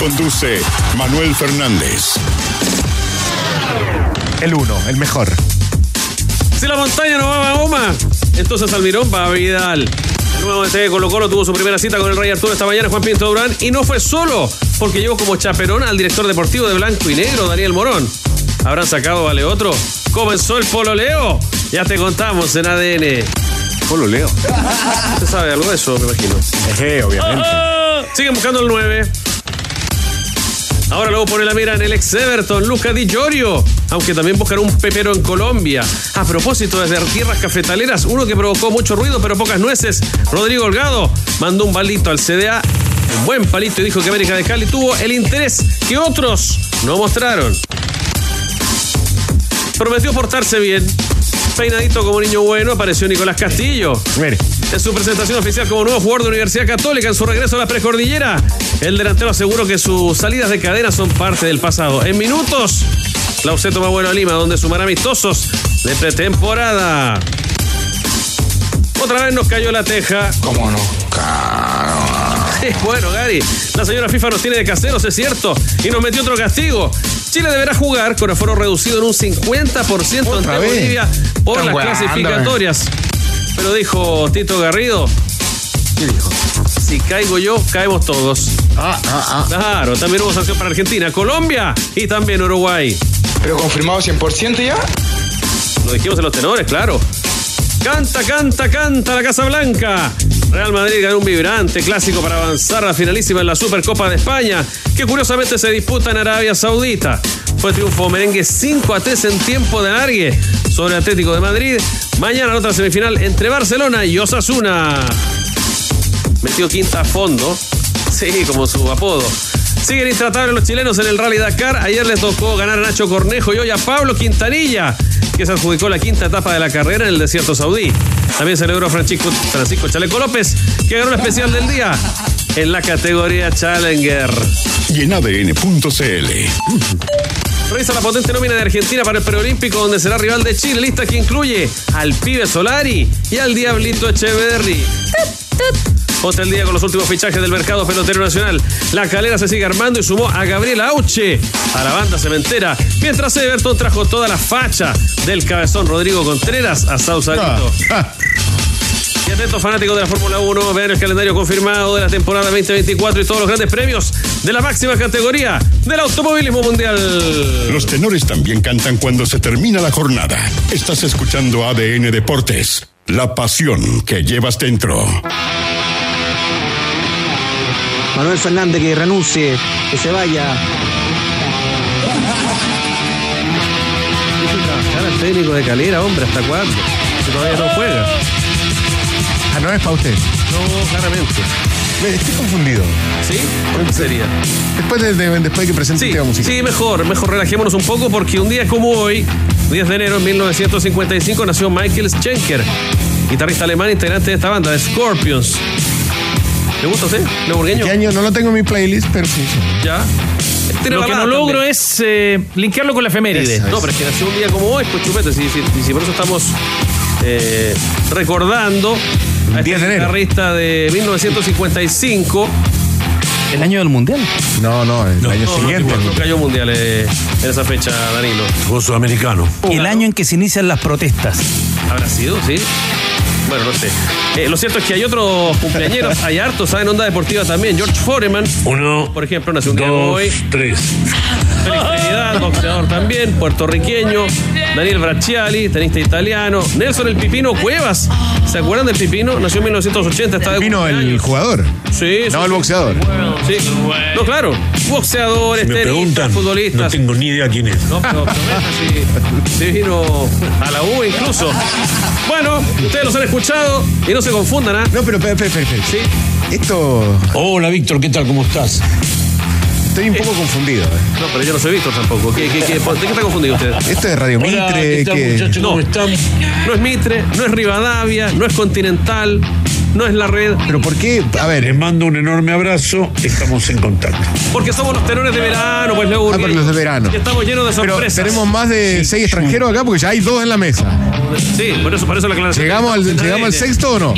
Conduce Manuel Fernández. El uno, el mejor. Si la montaña no va a Mahoma, entonces Almirón va a Vidal. El nuevo DT de Colo Colo tuvo su primera cita con el Rey Arturo esta mañana, Juan Pinto Durán, y no fue solo, porque llevó como chaperón al director deportivo de Blanco y Negro, Daniel Morón. ¿Habrán sacado vale otro? Comenzó el pololeo. Ya te contamos en ADN. Polo Leo. ¿Usted sabe algo de eso, me imagino? Eje, obviamente. Ah, Siguen buscando el 9. Ahora luego pone la mira en el ex Everton, Luca Di Giorgio, aunque también buscará un pepero en Colombia. A propósito, desde tierras cafetaleras, uno que provocó mucho ruido pero pocas nueces, Rodrigo Holgado, mandó un balito al CDA, un buen palito y dijo que América de Cali tuvo el interés que otros no mostraron. Prometió portarse bien. Peinadito como niño bueno, apareció Nicolás Castillo. Mire. En su presentación oficial como nuevo jugador de Universidad Católica en su regreso a la precordillera, el delantero aseguró que sus salidas de cadena son parte del pasado. En minutos, la UC toma vuelo a Lima, donde sumará amistosos de pretemporada. Otra vez nos cayó la teja. ¿Cómo no? Sí, bueno, Gary, la señora FIFA nos tiene de caseros, es cierto, y nos metió otro castigo. Chile deberá jugar con aforo reducido en un 50% Otra ante vez. Bolivia por Están las clasificatorias. Pero dijo Tito Garrido, ¿Qué dijo? si caigo yo, caemos todos. Ah, ah, ah. Claro, también hubo sanción para Argentina, Colombia y también Uruguay. Pero confirmado 100% ya. Lo dijimos en los tenores, claro. Canta, canta, canta la Casa Blanca. Real Madrid ganó un vibrante clásico para avanzar a la finalísima en la Supercopa de España, que curiosamente se disputa en Arabia Saudita. Fue triunfo merengue 5 a 3 en tiempo de alargue sobre Atlético de Madrid. Mañana la otra semifinal entre Barcelona y Osasuna. Metió quinta a fondo. Sí, como su apodo. Siguen intratables los chilenos en el Rally Dakar. Ayer les tocó ganar a Nacho Cornejo y hoy a Pablo Quintanilla, que se adjudicó la quinta etapa de la carrera en el desierto saudí. También celebró Francisco, Francisco Chaleco López, que ganó el especial del día en la categoría Challenger. Y en ADN.cl. Revisa la potente nómina de Argentina para el preolímpico, donde será rival de Chile, lista que incluye al pibe Solari y al Diablito Echeverry. Ponte el día con los últimos fichajes del mercado pelotero nacional. La calera se sigue armando y sumó a Gabriel Auche a la banda cementera, mientras Everton trajo toda la facha del cabezón Rodrigo Contreras a Sausalito. Ah, Y atentos fanáticos de la Fórmula 1, vean el calendario confirmado de la temporada 2024 y todos los grandes premios de la máxima categoría del automovilismo mundial. Los tenores también cantan cuando se termina la jornada. Estás escuchando ADN Deportes. La pasión que llevas dentro. Manuel Fernández que renuncie, que se vaya. trabajar al técnico de Calera, hombre, ¿hasta cuándo? Si todavía no juega. ah, no es para usted. No, claramente. Me- Estoy confundido. ¿Sí? ¿Cómo sería? Después de, de- después de que presente Sí, el tema musical. sí, mejor, mejor relajémonos un poco porque un día como hoy, 10 de enero de 1955, nació Michael Schenker, guitarrista alemán integrante de esta banda, de Scorpions. ¿Le gusta a usted? ¿Leburgueño? ¿Qué año? No lo tengo en mi playlist, pero sí. Ya. Tiene Lo que balada no logro también. es eh, linkearlo con la efeméride. Eso. No, pero es que nació un día como hoy, pues chupete, si, si, si por eso estamos eh, recordando a este 10 de enero. guitarrista de 1955. El año del mundial. No, no, el año No, no, siguiente. igual, no cayó mundial eh, en esa fecha, Danilo. Jugó sudamericano. El año en que se inician las protestas. ¿Habrá sido? Sí. Bueno, no sé. Eh, lo cierto es que hay otros cumpleañeros, hay hartos, ¿saben? Onda deportiva también. George Foreman, Uno, por ejemplo, nació un día hoy. tres. Félix Trinidad, boxeador también, puertorriqueño. Daniel Bracciali, tenista italiano. Nelson el Pipino Cuevas. ¿Se acuerdan del Pipino? Nació en 1980, está de Vino el cumpleaños. jugador. Sí, sí, No, el sí. boxeador. Sí. No, claro. Boxeadores, Me tenistas, preguntan, futbolistas. no tengo ni idea quién es. No, pero si, si vino a la U incluso. Bueno, ustedes los han escuchado y no se confundan, ¿ah? No, pero espera, espera. espera. Sí. Esto. Hola Víctor, ¿qué tal? ¿Cómo estás? Estoy un poco confundido. eh. No, pero yo no soy Víctor tampoco. ¿Qué, qué, qué, ¿De qué está confundido usted? Esto es Radio Mitre, que No, no es Mitre, no es Rivadavia, no es Continental, no es la red, pero ¿por qué? A Les ver, mando un enorme abrazo. Estamos en contacto. porque somos los tenores de verano, pues luego. Ah, pero los de verano. Y estamos llenos de pero sorpresas. tenemos más de seis extranjeros acá porque ya hay dos en la mesa. Sí, por eso, por eso la aclaración. ¿Llegamos al, ¿llegamos al sexto o no?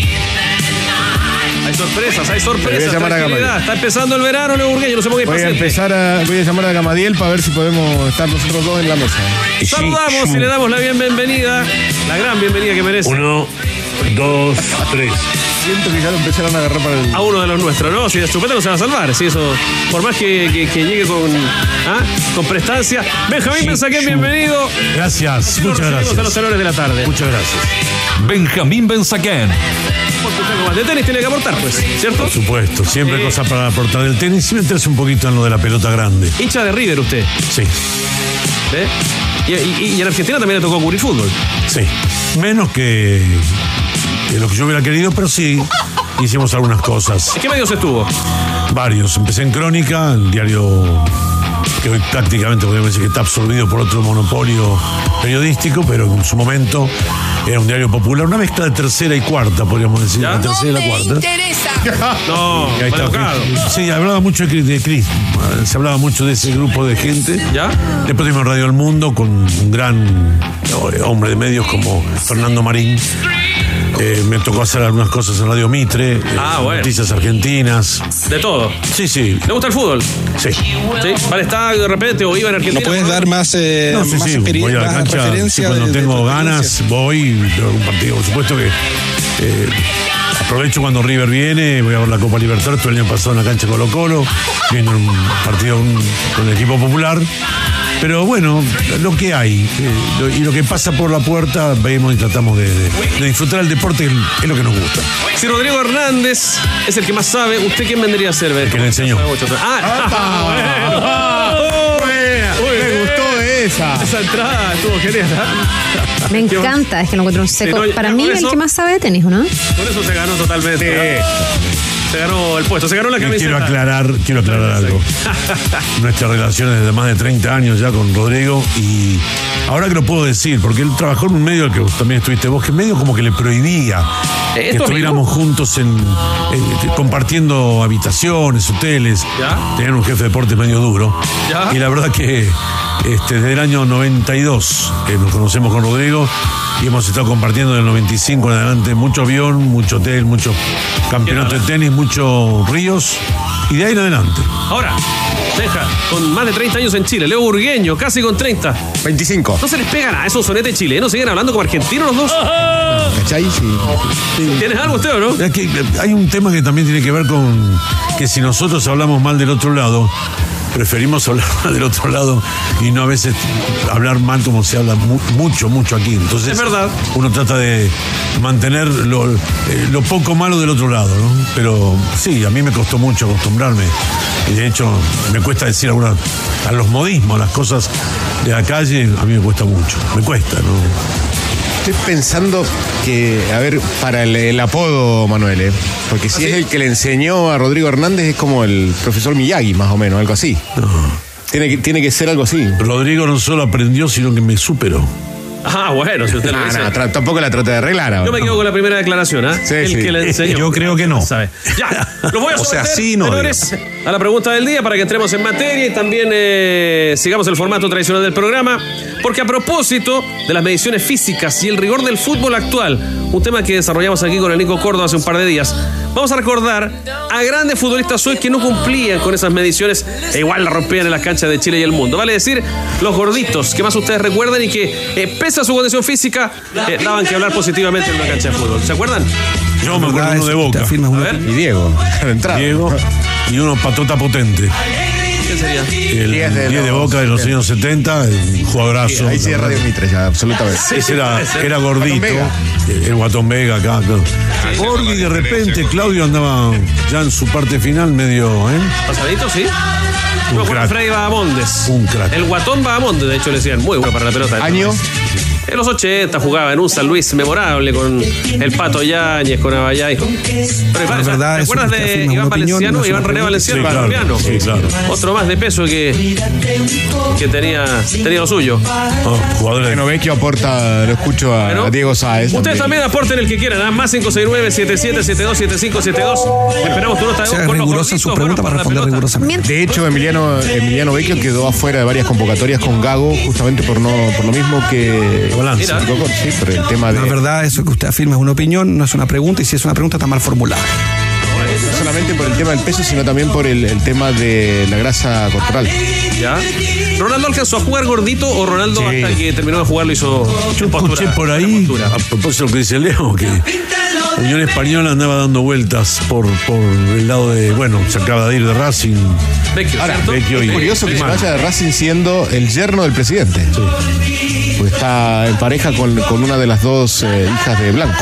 Hay sorpresas, hay voy sorpresas. a llamar a tranquilidad. Gamaliel. Está empezando el verano, Leo Burgueño, no se ponga Voy a empezar a, voy a llamar a Gamadiel para ver si podemos estar nosotros dos en la mesa. Saludamos y le damos la bienvenida, la gran bienvenida que merece Uno, dos, tres. Siento que ya lo empezaron a agarrar para el. a uno de los nuestros, ¿no? Si de chupeta no se va a salvar, si eso, por más que, que- que llegue con, ¿ah? con prestancia. Benjamín Mensaquén, bienvenido. Gracias, muchas recibimos a los gracias. tenores de la tarde. Muchas gracias. Benjamín Benzaquén. Porque usted algo más de tenis tiene que aportar, pues, ¿cierto? Por supuesto, siempre Sí. cosas para aportar del tenis y meterse un poquito en lo de la pelota grande. Hincha de River usted, Sí, ¿eh? Y, y- y en Argentina también le tocó cubrir fútbol. sí. Menos que, lo que yo hubiera querido, pero sí hicimos algunas cosas. ¿En qué medios estuvo? Varios. Empecé en Crónica, el diario que hoy prácticamente podemos decir que está absorbido por otro monopolio periodístico, pero en su momento era un diario popular, una mezcla de tercera y cuarta, podríamos decir, ¿Ya? la tercera y la cuarta. No, Y ahí está. Sí, hablaba mucho de, de Cris, se hablaba mucho de ese grupo de gente. ¿Ya? Después tuvimos Radio El Mundo con un gran hombre de medios como Fernando Marín. Eh, me tocó hacer algunas cosas en Radio Mitre, eh, Ah, bueno. noticias argentinas. De todo. Sí, sí, ¿Le gusta el fútbol? sí. ¿Sí? ¿Va al estadio de repente o iba en Argentina? ¿No puedes dar más, eh, No, sí, más, sí, voy a la cancha referencia cuando de- tengo ganas, voy, veo algún partido. Por supuesto que eh, aprovecho cuando River viene, voy a ver la Copa Libertadores, todo el año pasado en la cancha Colo Colo, viendo un partido un- con el equipo popular. Pero bueno, lo que hay eh, lo- y lo que pasa por la puerta, vemos y tratamos de, de- de disfrutar el deporte, es lo que nos gusta. Si Rodrigo Hernández es el que más sabe, ¿usted quién vendría a ser? que le enseñó. Ah, bueno. Me gustó esa. Esa entrada estuvo genial. ¿ah? Me encanta, es que lo encuentro un seco. Sí, no, Para mí, con el eso- que más sabe de tenis, ¿o ¿no? Con eso se ganó totalmente. Se ganó el puesto, se ganó la camiseta. quiero aclarar, quiero aclarar algo. Nuestras relaciones desde más de 30 años ya con Rodrigo y ahora que lo puedo decir, porque él trabajó en un medio al que también estuviste vos, que medio como que le prohibía ¿Eh, que es tu estuviéramos juntos en, en- compartiendo habitaciones, hoteles. ¿Ya? Tenían un jefe de deporte medio duro. ¿Ya? Y la verdad que este, desde el año 92 que nos conocemos con Rodrigo y hemos estado compartiendo del 95 en adelante mucho avión, mucho hotel, mucho campeonato de tenis, muchos ríos y de ahí en adelante. Ahora, deja, con más de 30 años en Chile, Leo Burgueño, casi con 30. 25. No se les pega nada, esos sonetes chilenos, siguen hablando como argentinos los dos. ¿Cachai? Sí. ¿Tienes algo usted o no? Es que hay un tema que también tiene que ver con que si nosotros hablamos mal del otro lado, preferimos hablar del otro lado y no a veces hablar mal como se habla mu- mucho, mucho aquí. Entonces, Es verdad. uno trata de mantener lo, eh, lo poco malo del otro lado, ¿no? Pero sí, a mí me costó mucho acostumbrarme. Y de hecho, me cuesta decir algunas, a los modismos, las cosas de la calle, a mí me cuesta mucho. Me cuesta, ¿no? Estoy pensando que, a ver, para el, el apodo, Manuel, ¿eh? porque si es el que le enseñó a Rodrigo Hernández, es como el profesor Miyagi, más o menos, algo así. Tiene que, tiene que ser algo así. Rodrigo no solo aprendió, sino que me superó. Ah, bueno, si usted lo No, dice. tampoco la trata de arreglar ahora. Yo me quedo con la primera declaración, ¿ah? Sí, el sí. que le enseñó. Yo creo que no. ¿Sabe? Ya, los voy a O sea, someter, sí, no, señores, a la pregunta del día para que entremos en materia y también eh, sigamos el formato tradicional del programa. Porque a propósito de las mediciones físicas y el rigor del fútbol actual, un tema que desarrollamos aquí con el Nico Córdoba hace un par de días, vamos a recordar a grandes futbolistas hoy que no cumplían con esas mediciones e igual la rompían en las canchas de Chile y el mundo. Vale decir, los gorditos, que más ustedes recuerdan y que, eh, pese a su condición física, eh, daban que hablar positivamente en una cancha de fútbol. ¿Se acuerdan? Yo me acuerdo uno de Boca. A ver, Y Diego, entrada. Diego y uno patota potente. ¿quién sería? El 10 Diez de de, los- Boca de los años 70, un jugadorazo. Ahí sí es Radio Mitre, ya, absolutamente. Ese era, era gordito. Vega. El Guatón Vega acá. claro. Gordi y de repente Claudio andaba ya en su parte final medio, ¿eh? ¿Pasadito, sí? Un No, Juan crack. Freddy Bahamondes. Un crack. El guatón Bahamondes, de hecho, le decían muy bueno para la pelota. Año En los 80 jugaba en un San Luis memorable con el Pato Yáñez, con Abayay. Pero, verdad, ¿Te acuerdas de Iván opinión, Valenciano? Iván René. Valenciano, Sí, claro, colombiano. sí, claro. Otro más de peso que, que tenía, tenía lo suyo. Oh, jugadores Bueno, Vecchio aporta, lo escucho a, Bueno, a Diego Sáez. Ustedes también aporten el que quieran, ¿ah? más 569-7772-7572. Esperamos tu nota de voz rigurosa en su gorditos, pregunta bueno, para responder rigurosamente. De hecho, Emiliano, Emiliano Vecchio quedó afuera de varias convocatorias con Gago, justamente por no por lo mismo que. Balance. Mira. Sí, por el tema de. La verdad, eso que usted afirma es una opinión, no es una pregunta, y si es una pregunta está mal formulada. No solamente por el tema del peso, sino también por el, el tema de la grasa corporal. ¿Ya? ¿Ronaldo alcanzó a jugar gordito o Ronaldo Sí. hasta que terminó de jugar lo hizo Yo postura? escuché por ahí, a propósito de lo que dice Leo, que Unión Española andaba dando vueltas por, por el lado de, bueno, se acaba de ir de Racing. Vecchio, Ahora, ¿cierto? Vecchio y- Es curioso que se vaya de Racing siendo el yerno del presidente. Pues está en pareja con, con una de las dos eh, hijas de Blanco.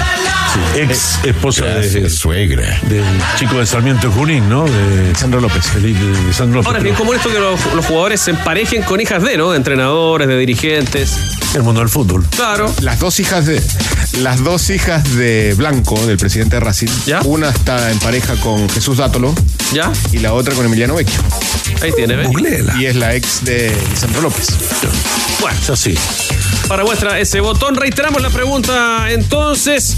Ex esposa de, suegra. del chico de Sarmiento de Junín, ¿no? De Sandro López. Felipe de Sandro López. Ahora es bien común esto que los, los jugadores se emparejen con hijas de, ¿no? De entrenadores, de dirigentes. El mundo del fútbol. Claro. Las dos hijas de las dos hijas de Blanco, del presidente de Racing, ¿Ya? una está en pareja con Jesús Dátolo ¿Ya? y la otra con Emiliano Vecchio. Ahí tiene, ¿ves? Googleela. Y es la ex de Sandro López. Bueno, Es así. para muestra ese botón, reiteramos la pregunta entonces.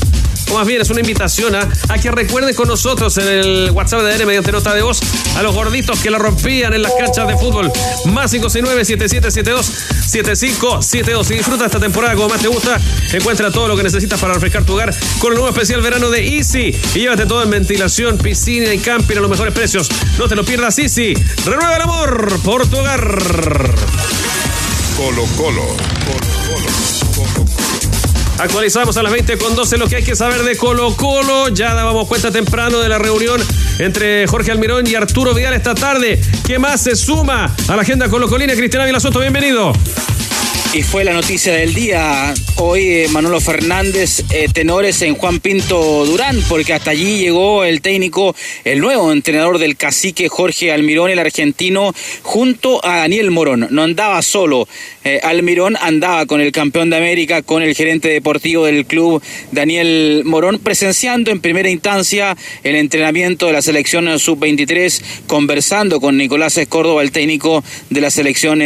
O más bien es una invitación a, a que recuerden con nosotros en el WhatsApp de ADN mediante nota de voz a los gorditos que la rompían en las canchas de fútbol. Más 569-7772-7572. Si disfruta esta temporada como más te gusta, encuentra todo lo que necesitas para refrescar tu hogar con el nuevo especial verano de Easy. Y llévate todo en ventilación, piscina y camping a los mejores precios. No te lo pierdas, Easy. Renueva el amor por tu hogar. Colo Colo. Actualizamos a las 20 con 12 lo que hay que saber de Colo Colo. Ya dábamos cuenta temprano de la reunión entre Jorge Almirón y Arturo Vidal esta tarde. ¿Qué más se suma a la agenda colocolina? Cristiana Vilasoto, bienvenido. Y fue la noticia del día. Hoy eh, Manolo Fernández, eh, tenores en Juan Pinto Durán, porque hasta allí llegó el técnico, el nuevo entrenador del cacique Jorge Almirón, el argentino, junto a Daniel Morón. No andaba solo. Eh, Almirón andaba con el campeón de América, con el gerente deportivo del club, Daniel Morón, presenciando en primera instancia el entrenamiento de la selección sub-23, conversando con Nicolás Córdoba, el técnico de la selección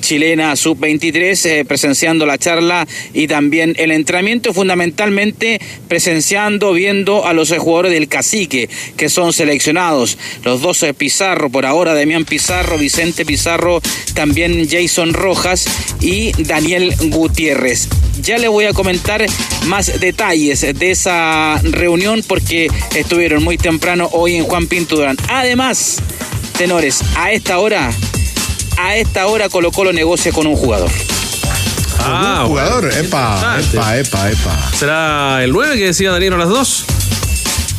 chilena sub-23, eh, presenciando la charla y también el entrenamiento, fundamentalmente presenciando, viendo a los jugadores del cacique que son seleccionados. Los dos eh, Pizarro, por ahora Demián Pizarro, Vicente Pizarro, también Jason Rojas y Daniel Gutiérrez. Ya le voy a comentar más detalles de esa reunión porque estuvieron muy temprano hoy en Juan Pinto Durán. Además, tenores, a esta hora, a esta hora Colo Colo negocia con un jugador. Ah, Un jugador, bueno, epa, epa, epa, epa. ¿Será el 9 que decía Daniel a las 2?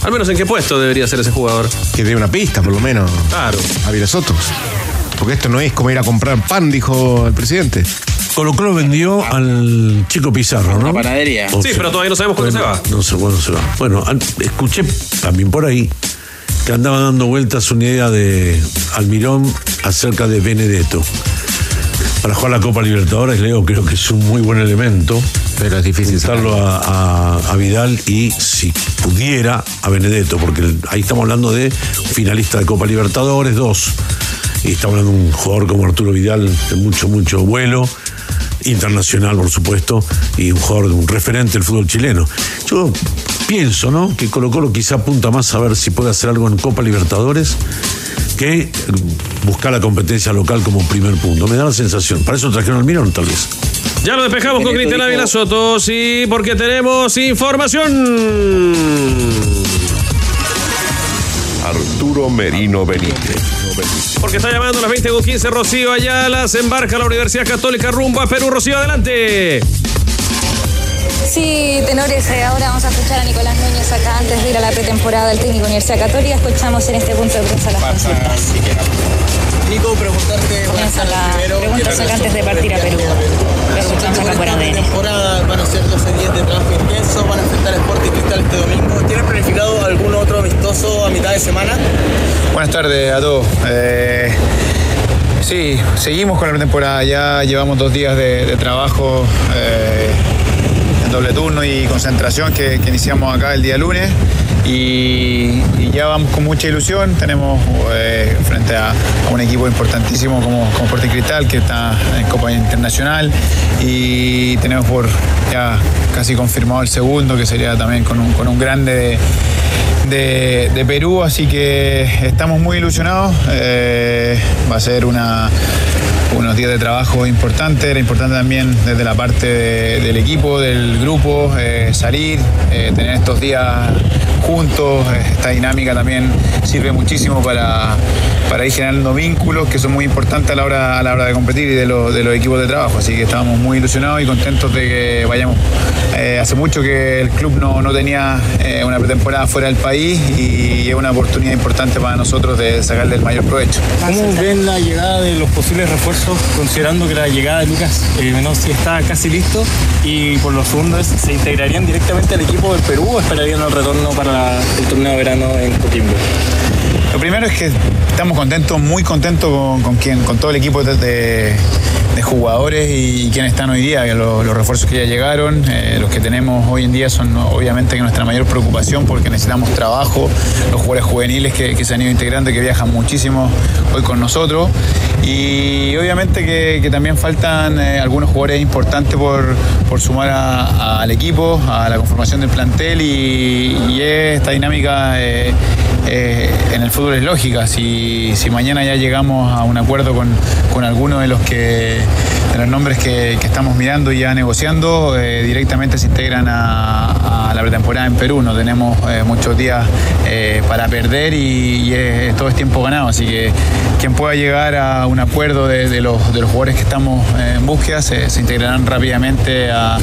Al menos en qué puesto debería ser ese jugador. Que dé una pista, por lo menos, Claro. a nosotros. Porque esto no es como ir a comprar pan, dijo el presidente. Colo Colo vendió al chico Pizarro, ¿no? La panadería. O Sí, pero todavía no sabemos cuándo bueno, se va. No sé cuándo se va. Bueno, escuché también por ahí que andaba dando vueltas una idea de Almirón acerca de Benedetto. Para jugar la Copa Libertadores, Leo, creo que es un muy buen elemento. Pero es difícil Juntarlo a, a- a Vidal y, si pudiera, a Benedetto, porque ahí estamos hablando de finalista de Copa Libertadores, dos. Y estamos hablando de un jugador como Arturo Vidal, de mucho, mucho vuelo, internacional, por supuesto, y un jugador, un referente del fútbol chileno. Yo pienso, ¿no? Que Colo Colo quizá apunta más a ver si puede hacer algo en Copa Libertadores que buscar la competencia local como primer punto. Me da la sensación. Para eso trajeron al Mirón, tal vez. Ya lo despejamos con Benedetto Cristiana dijo- Vilasoto, sí, porque tenemos información. Arturo Merino Benítez. Porque está llamando a las 20 con 15 Rocío Ayala, se embarca a la Universidad Católica rumbo a Perú. Rocío, adelante. Sí, tenores, eh, ahora vamos a escuchar a Nicolás Núñez acá antes de ir a la pretemporada del técnico Universidad Católica. Escuchamos en este punto de prensa las consultas. Nico, preguntarte. Comienzan las preguntas acá antes de partir a Perú. Lo escuchamos acá por ADN. temporada van a ser 12 días de trabajo intenso, van a enfrentar a Sporting Cristal este domingo. ¿Tienen planificado algún otro amistoso a mitad de semana? Buenas tardes a todos. Eh, Sí, seguimos con la pretemporada. Ya llevamos dos días de, de trabajo eh, doble turno y concentración que, iniciamos acá el día lunes. Y, ya vamos con mucha ilusión. Tenemos eh, frente a, un equipo importantísimo como, como Sporting Cristal que está en Copa Internacional. Y tenemos por ya casi confirmado el segundo, que sería también con un, con un grande de de, de Perú, así que estamos muy ilusionados. Eh, va a ser una, unos días de trabajo importantes, era importante también desde la parte de- del equipo, del grupo, eh, salir, eh, tener estos días juntos, esta dinámica también sirve muchísimo para, para ir generando vínculos que son muy importantes a la hora, a la hora de competir y de, los- de los equipos de trabajo, así que estamos muy ilusionados y contentos de que vayamos. Eh, hace mucho que el club no, no tenía eh, una pretemporada fuera del país y es una oportunidad importante para nosotros de sacarle el mayor provecho. ¿Cómo ven la llegada de los posibles refuerzos, considerando que la llegada de Lucas eh, Menossi está casi listo y por los segundos se integrarían directamente al equipo del Perú o esperarían el retorno para el torneo de verano en Coquimbo? Lo primero es que estamos contentos, muy contentos con, con con todo el equipo de, jugadores y, quienes están hoy día, los, refuerzos que ya llegaron, eh, los que tenemos hoy en día son obviamente nuestra mayor preocupación porque necesitamos trabajo, los jugadores juveniles que, se han ido integrando y que viajan muchísimo hoy con nosotros. Y obviamente que, también faltan eh, algunos jugadores importantes por, por sumar al equipo, a la conformación del plantel y, y esta dinámica eh, eh, en el fútbol es lógica. Si, si mañana ya llegamos a un acuerdo con, con alguno de los que de los nombres que, que estamos mirando y ya negociando, eh, directamente se integran a, la pretemporada en Perú. No tenemos eh, muchos días eh, para perder y, todo es tiempo ganado. Así que quien pueda llegar a un acuerdo de, los, de los jugadores que estamos en búsqueda se, integrarán rápidamente a,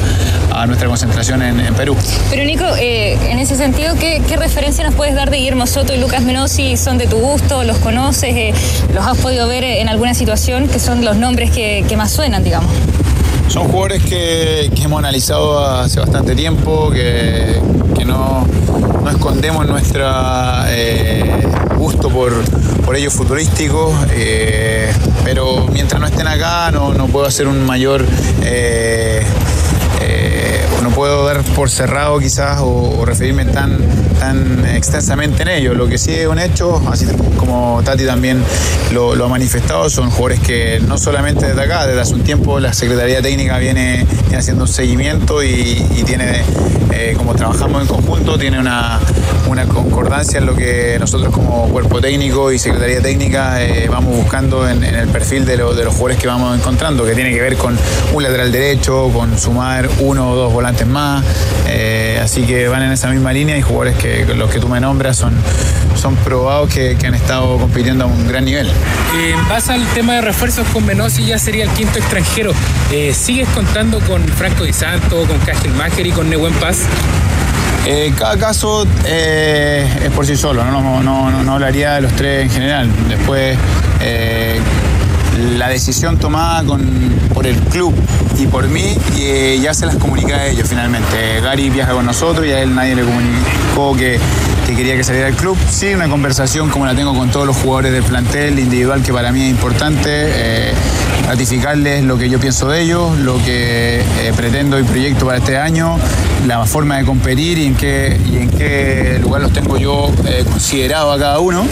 nuestra concentración en, Perú. Pero Nico, en ese sentido, ¿qué, qué referencia nos puedes dar de Guillermo Soto y Lucas Menossi? ¿Son de tu gusto? ¿Los conoces? Eh, ¿Los has podido ver en alguna situación? que son los nombres que, más suenan, digamos? Son jugadores que, hemos analizado hace bastante tiempo, que, no, no escondemos nuestro gusto por, por ellos futbolísticos, eh, pero mientras no estén acá no, no puedo hacer un mayor... eh, eh, no puedo dar por cerrado quizás o, referirme tan, tan extensamente en ello. Lo que sí es un hecho, así como Tati también lo, ha manifestado, son jugadores que no solamente desde acá, desde hace un tiempo la Secretaría Técnica viene, haciendo un seguimiento y, y tiene, eh, como trabajamos en conjunto, tiene una, una concordancia en lo que nosotros como cuerpo técnico y Secretaría Técnica eh, vamos buscando en, en el perfil de, lo- de los jugadores que vamos encontrando, que tiene que ver con un lateral derecho, con sumar uno o dos volantes más, eh, así que van en esa misma línea y jugadores que los que tú me nombras son, son probados que, que han estado compitiendo a un gran nivel. Eh, En base al tema de refuerzos con Menossi ya sería el quinto extranjero. Eh, ¿Sigues contando con Franco Di Santo, con Cajel Máger y con Nehuen Paz? Eh, cada caso eh, es por sí solo, no, no, no, no- no hablaría de los tres en general. Después, eh, la decisión tomada con, por el club y por mí eh, ya se las comunica a ellos finalmente. Gary viaja con nosotros y a él nadie le comunicó que, que quería que saliera del club. Sí, una conversación como la tengo con todos los jugadores del plantel individual que para mí es importante. eh, ratificarles lo que yo pienso de ellos, lo que eh, pretendo y proyecto para este año, la forma de competir y en qué, y en qué lugar los tengo yo eh, considerado a cada uno.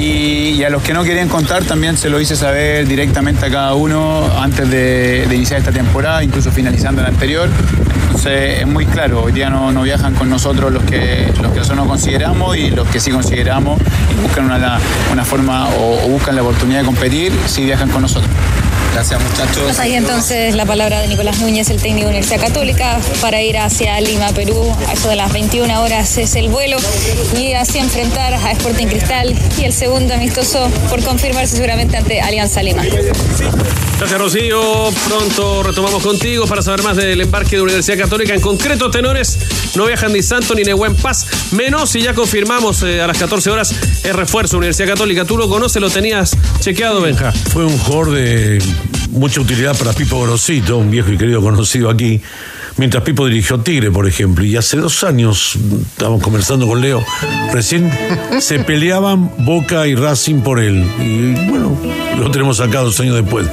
Y, a los que no querían contar también se lo hice saber directamente a cada uno antes de, iniciar esta temporada, incluso finalizando la anterior. Entonces es muy claro, hoy día no, no viajan con nosotros los que, los que nosotros no consideramos y los que sí consideramos y buscan una, una forma o, o buscan la oportunidad de competir, sí viajan con nosotros. Gracias muchachos. Pues ahí entonces la palabra de Nicolás Núñez, el técnico de Universidad Católica, para ir hacia Lima, Perú. A eso de las 21 horas es el vuelo y así enfrentar a Sporting Cristal y el segundo amistoso por confirmarse seguramente ante Alianza Lima. Gracias, Rocío. Pronto retomamos contigo para saber más del embarque de Universidad Católica. En concreto, tenores no viajan ni Santo ni Nehuen Paz. Menos y ya confirmamos eh, a las 14 horas es refuerzo Universidad Católica. ¿Tú lo conoces? ¿Lo tenías chequeado, Benja? Fue un jugador de mucha utilidad para Pipo Grosito, un viejo y querido conocido aquí, mientras Pipo dirigió Tigre, por ejemplo, y hace dos años, estábamos conversando con Leo, recién se peleaban Boca y Racing por él. Y bueno, lo tenemos acá dos años después.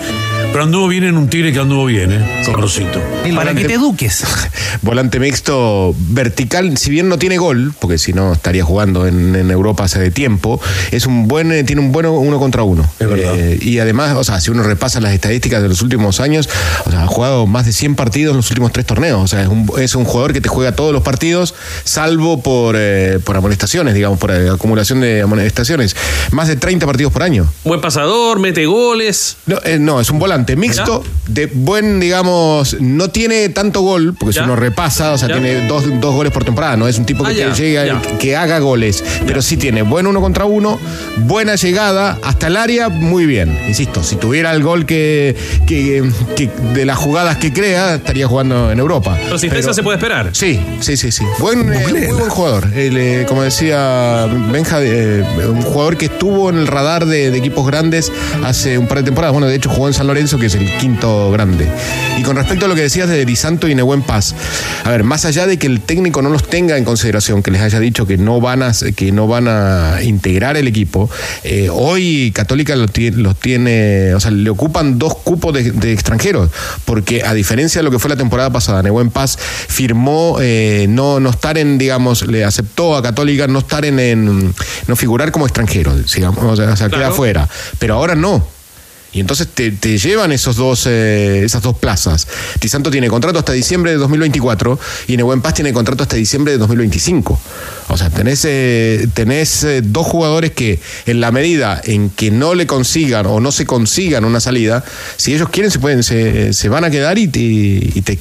Pero anduvo bien en un Tigre que anduvo bien, ¿eh? Con Rosito. Para que te eduques. Volante mixto vertical, si bien no tiene gol, porque si no estaría jugando en, en Europa hace tiempo, es un buen, eh, tiene un bueno uno contra uno. Es verdad. Eh, y además, o sea, si uno repasa las estadísticas de los últimos años, o sea, ha jugado más de 100 partidos en los últimos tres torneos. O sea, es un, es un jugador que te juega todos los partidos, salvo por, eh, por amonestaciones, digamos, por eh, acumulación de amonestaciones. Más de 30 partidos por año. Buen pasador, mete goles. No, eh, no, es un volante mixto, de buen, digamos, no tiene tanto gol, porque Ya. si uno repasa, o sea, Ya. tiene dos, dos goles por temporada, no es un tipo que, Ah, llega, que, que haga goles, pero sí tiene buen uno contra uno, buena llegada, hasta el área, muy bien. Insisto, si tuviera el gol que- que de las jugadas que crea, estaría jugando en Europa. Resistencia Pero- se puede esperar. Sí, sí, sí, sí. Buen, eh, muy buen jugador. El, eh, como decía Benja, eh, un jugador que estuvo en el radar de, de equipos grandes hace un par de temporadas. Bueno, de hecho jugó en San Lorenzo, que es el quinto grande. Y con respecto a lo que decías de Di Santo y Nehuen Paz, a ver, más allá de que el técnico no los tenga en consideración, que les haya dicho que no van a, que no van a integrar el equipo, hoy Católica los tiene, o sea, le ocupan dos cupos de, de extranjeros, porque a diferencia de lo que fue la temporada pasada, Nehuen Paz firmó eh, no, no estar en, digamos, le aceptó a Católica no estar en, en- no figurar como extranjero, digamos, o sea, o sea, queda Claro. fuera, pero ahora no. Y entonces te, te llevan esos dos, eh, esas dos plazas. Di Santo tiene contrato hasta diciembre de 2024 y Nehuen Paz tiene contrato hasta diciembre de 2025. O sea, tenés, eh, tenés eh, dos jugadores que en la medida en que no le consigan o no se consigan una salida, si ellos quieren se pueden, se, se van a quedar y, te, te,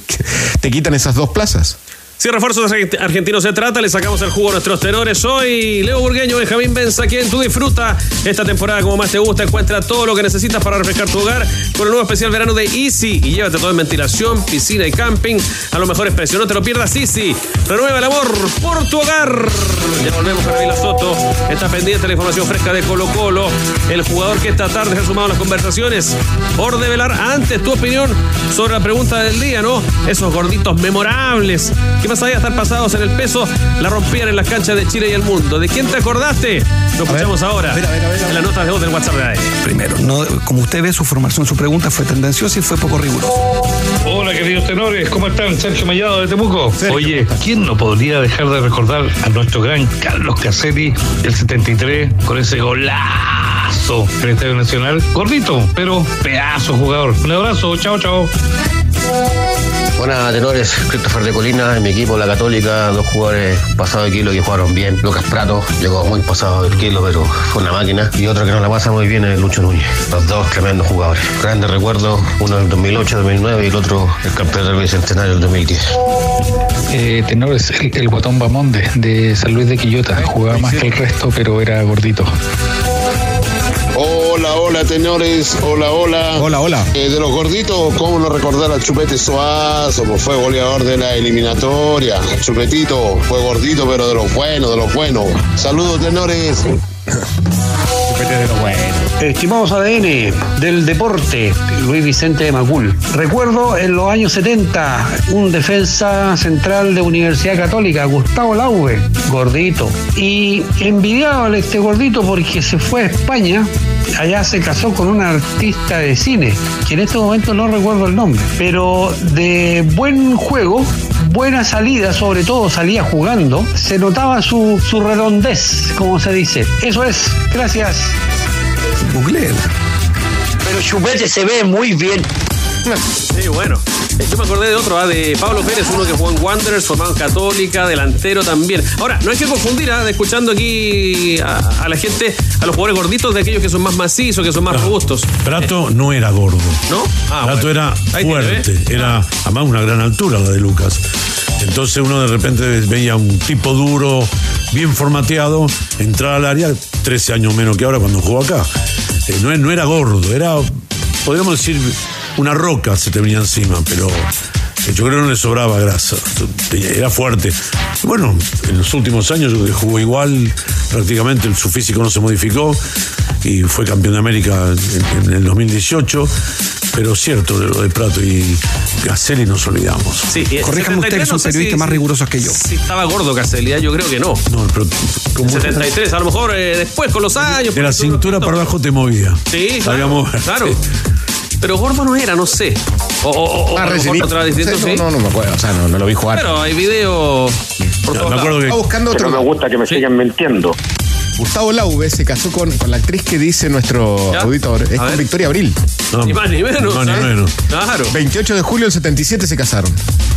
te quitan esas dos plazas. Si refuerzos argent- argentinos se trata, le sacamos el jugo a nuestros tenores. Hoy, Leo Burgueño, Benjamín Benza, quien tú disfruta esta temporada como más te gusta. Encuentra todo lo que necesitas para refrescar tu hogar con el nuevo especial verano de Easy. Y llévate todo en ventilación, piscina y camping a los mejores precios. No te lo pierdas, Easy. Renueva el amor por tu hogar. Ya volvemos con Avila Soto. Está pendiente la información fresca de Colo Colo. El jugador que esta tarde se ha sumado a las conversaciones por develar antes tu opinión sobre la pregunta del día, ¿no? Esos gorditos memorables que allá de estar pasados en el peso, la rompían en las canchas de Chile y el mundo. ¿De quién te acordaste? Lo escuchamos ahora en las notas de voz del WhatsApp de AE. Primero, no, como usted ve, su formación, su pregunta fue tendenciosa y fue poco rigurosa. Hola queridos tenores, ¿cómo están? Sergio Mellado de Temuco. Oye, ¿quién no podría dejar de recordar a nuestro gran Carlos Caselli del 73 con ese golazo en el Estadio Nacional? Gordito, pero pedazo jugador. Un abrazo, chao, chao. Buenas tenores, Christopher de Colina, en mi equipo, la Católica, dos jugadores pasados de kilo que jugaron bien. Lucas Prato llegó muy pasado del kilo, pero fue una máquina. Y otro que no la pasa muy bien es Lucho Núñez. Los dos tremendos jugadores. Grandes recuerdos, uno del 2008-2009 y el otro el campeón del bicentenario del 2010. Eh, tenores, el, el guatón Bamonde de San Luis de Quillota. Jugaba más que el resto, pero era gordito. Hola, tenores. Hola, hola. Hola, hola. Eh, de los gorditos, ¿cómo no recordar al Chupete Suazo? Pues fue goleador de la eliminatoria. Chupetito fue gordito, pero de los buenos, de los buenos. Saludos, tenores. Estimados ADN del deporte, Luis Vicente de Macul. Recuerdo en los años 70 un defensa central de Universidad Católica, Gustavo Laube, gordito. Y envidiaba este gordito porque se fue a España. Allá se casó con una artista de cine, que en este momento no recuerdo el nombre, pero de buen juego, buena salida, sobre todo salía jugando, se notaba su, su redondez, como se dice. Eso es, gracias. Pero Chupete se ve muy bien. Sí, bueno. Eh, Yo me acordé de otro, ah, de Pablo Pérez, uno que jugó en Wanderers, formado en Católica, delantero también. Ahora, no hay que confundir, de escuchando aquí a, a la gente, a los jugadores gorditos, de aquellos que son más macizos, que son más robustos. Prato no era gordo. ¿No? Ah, Prato bueno. era tiene, fuerte, ¿eh? era además una gran altura la de Lucas. Entonces uno de repente veía un tipo duro, bien formateado, entrar al área 13 años menos que ahora cuando jugó acá. Eh, no, no era gordo, era, podríamos decir, una roca se te venía encima, pero eh, yo creo que no le sobraba grasa. Era fuerte. Bueno, en los últimos años jugó igual, prácticamente su físico no se modificó y fue campeón de América en el 2018. Pero cierto lo de Prato y Caselli nos olvidamos. Sí, Corríjanme 73 ustedes, no son sé periodistas si- más rigurosos que yo. Si estaba gordo Caselli, ¿eh? yo creo que no. No, pero como 73, a lo mejor eh, después con los años. de la cintura para abajo te movía. Sí, Sabíamos- claro. claro. Pero gordo no era, no sé. O, o, o Ah, distinto, Sí, no, no, no me acuerdo. O sea, no, no lo vi jugar. Pero hay videos por. Estaba buscando otro. me gusta que me sigan mintiendo. Gustavo Laube se casó con, con la actriz que dice nuestro ¿Ya? auditor. Es A con ver. Victoria Abril. Ni más ni menos. No, ni ¿sabes? menos. Claro. 28 de julio del 77 se casaron.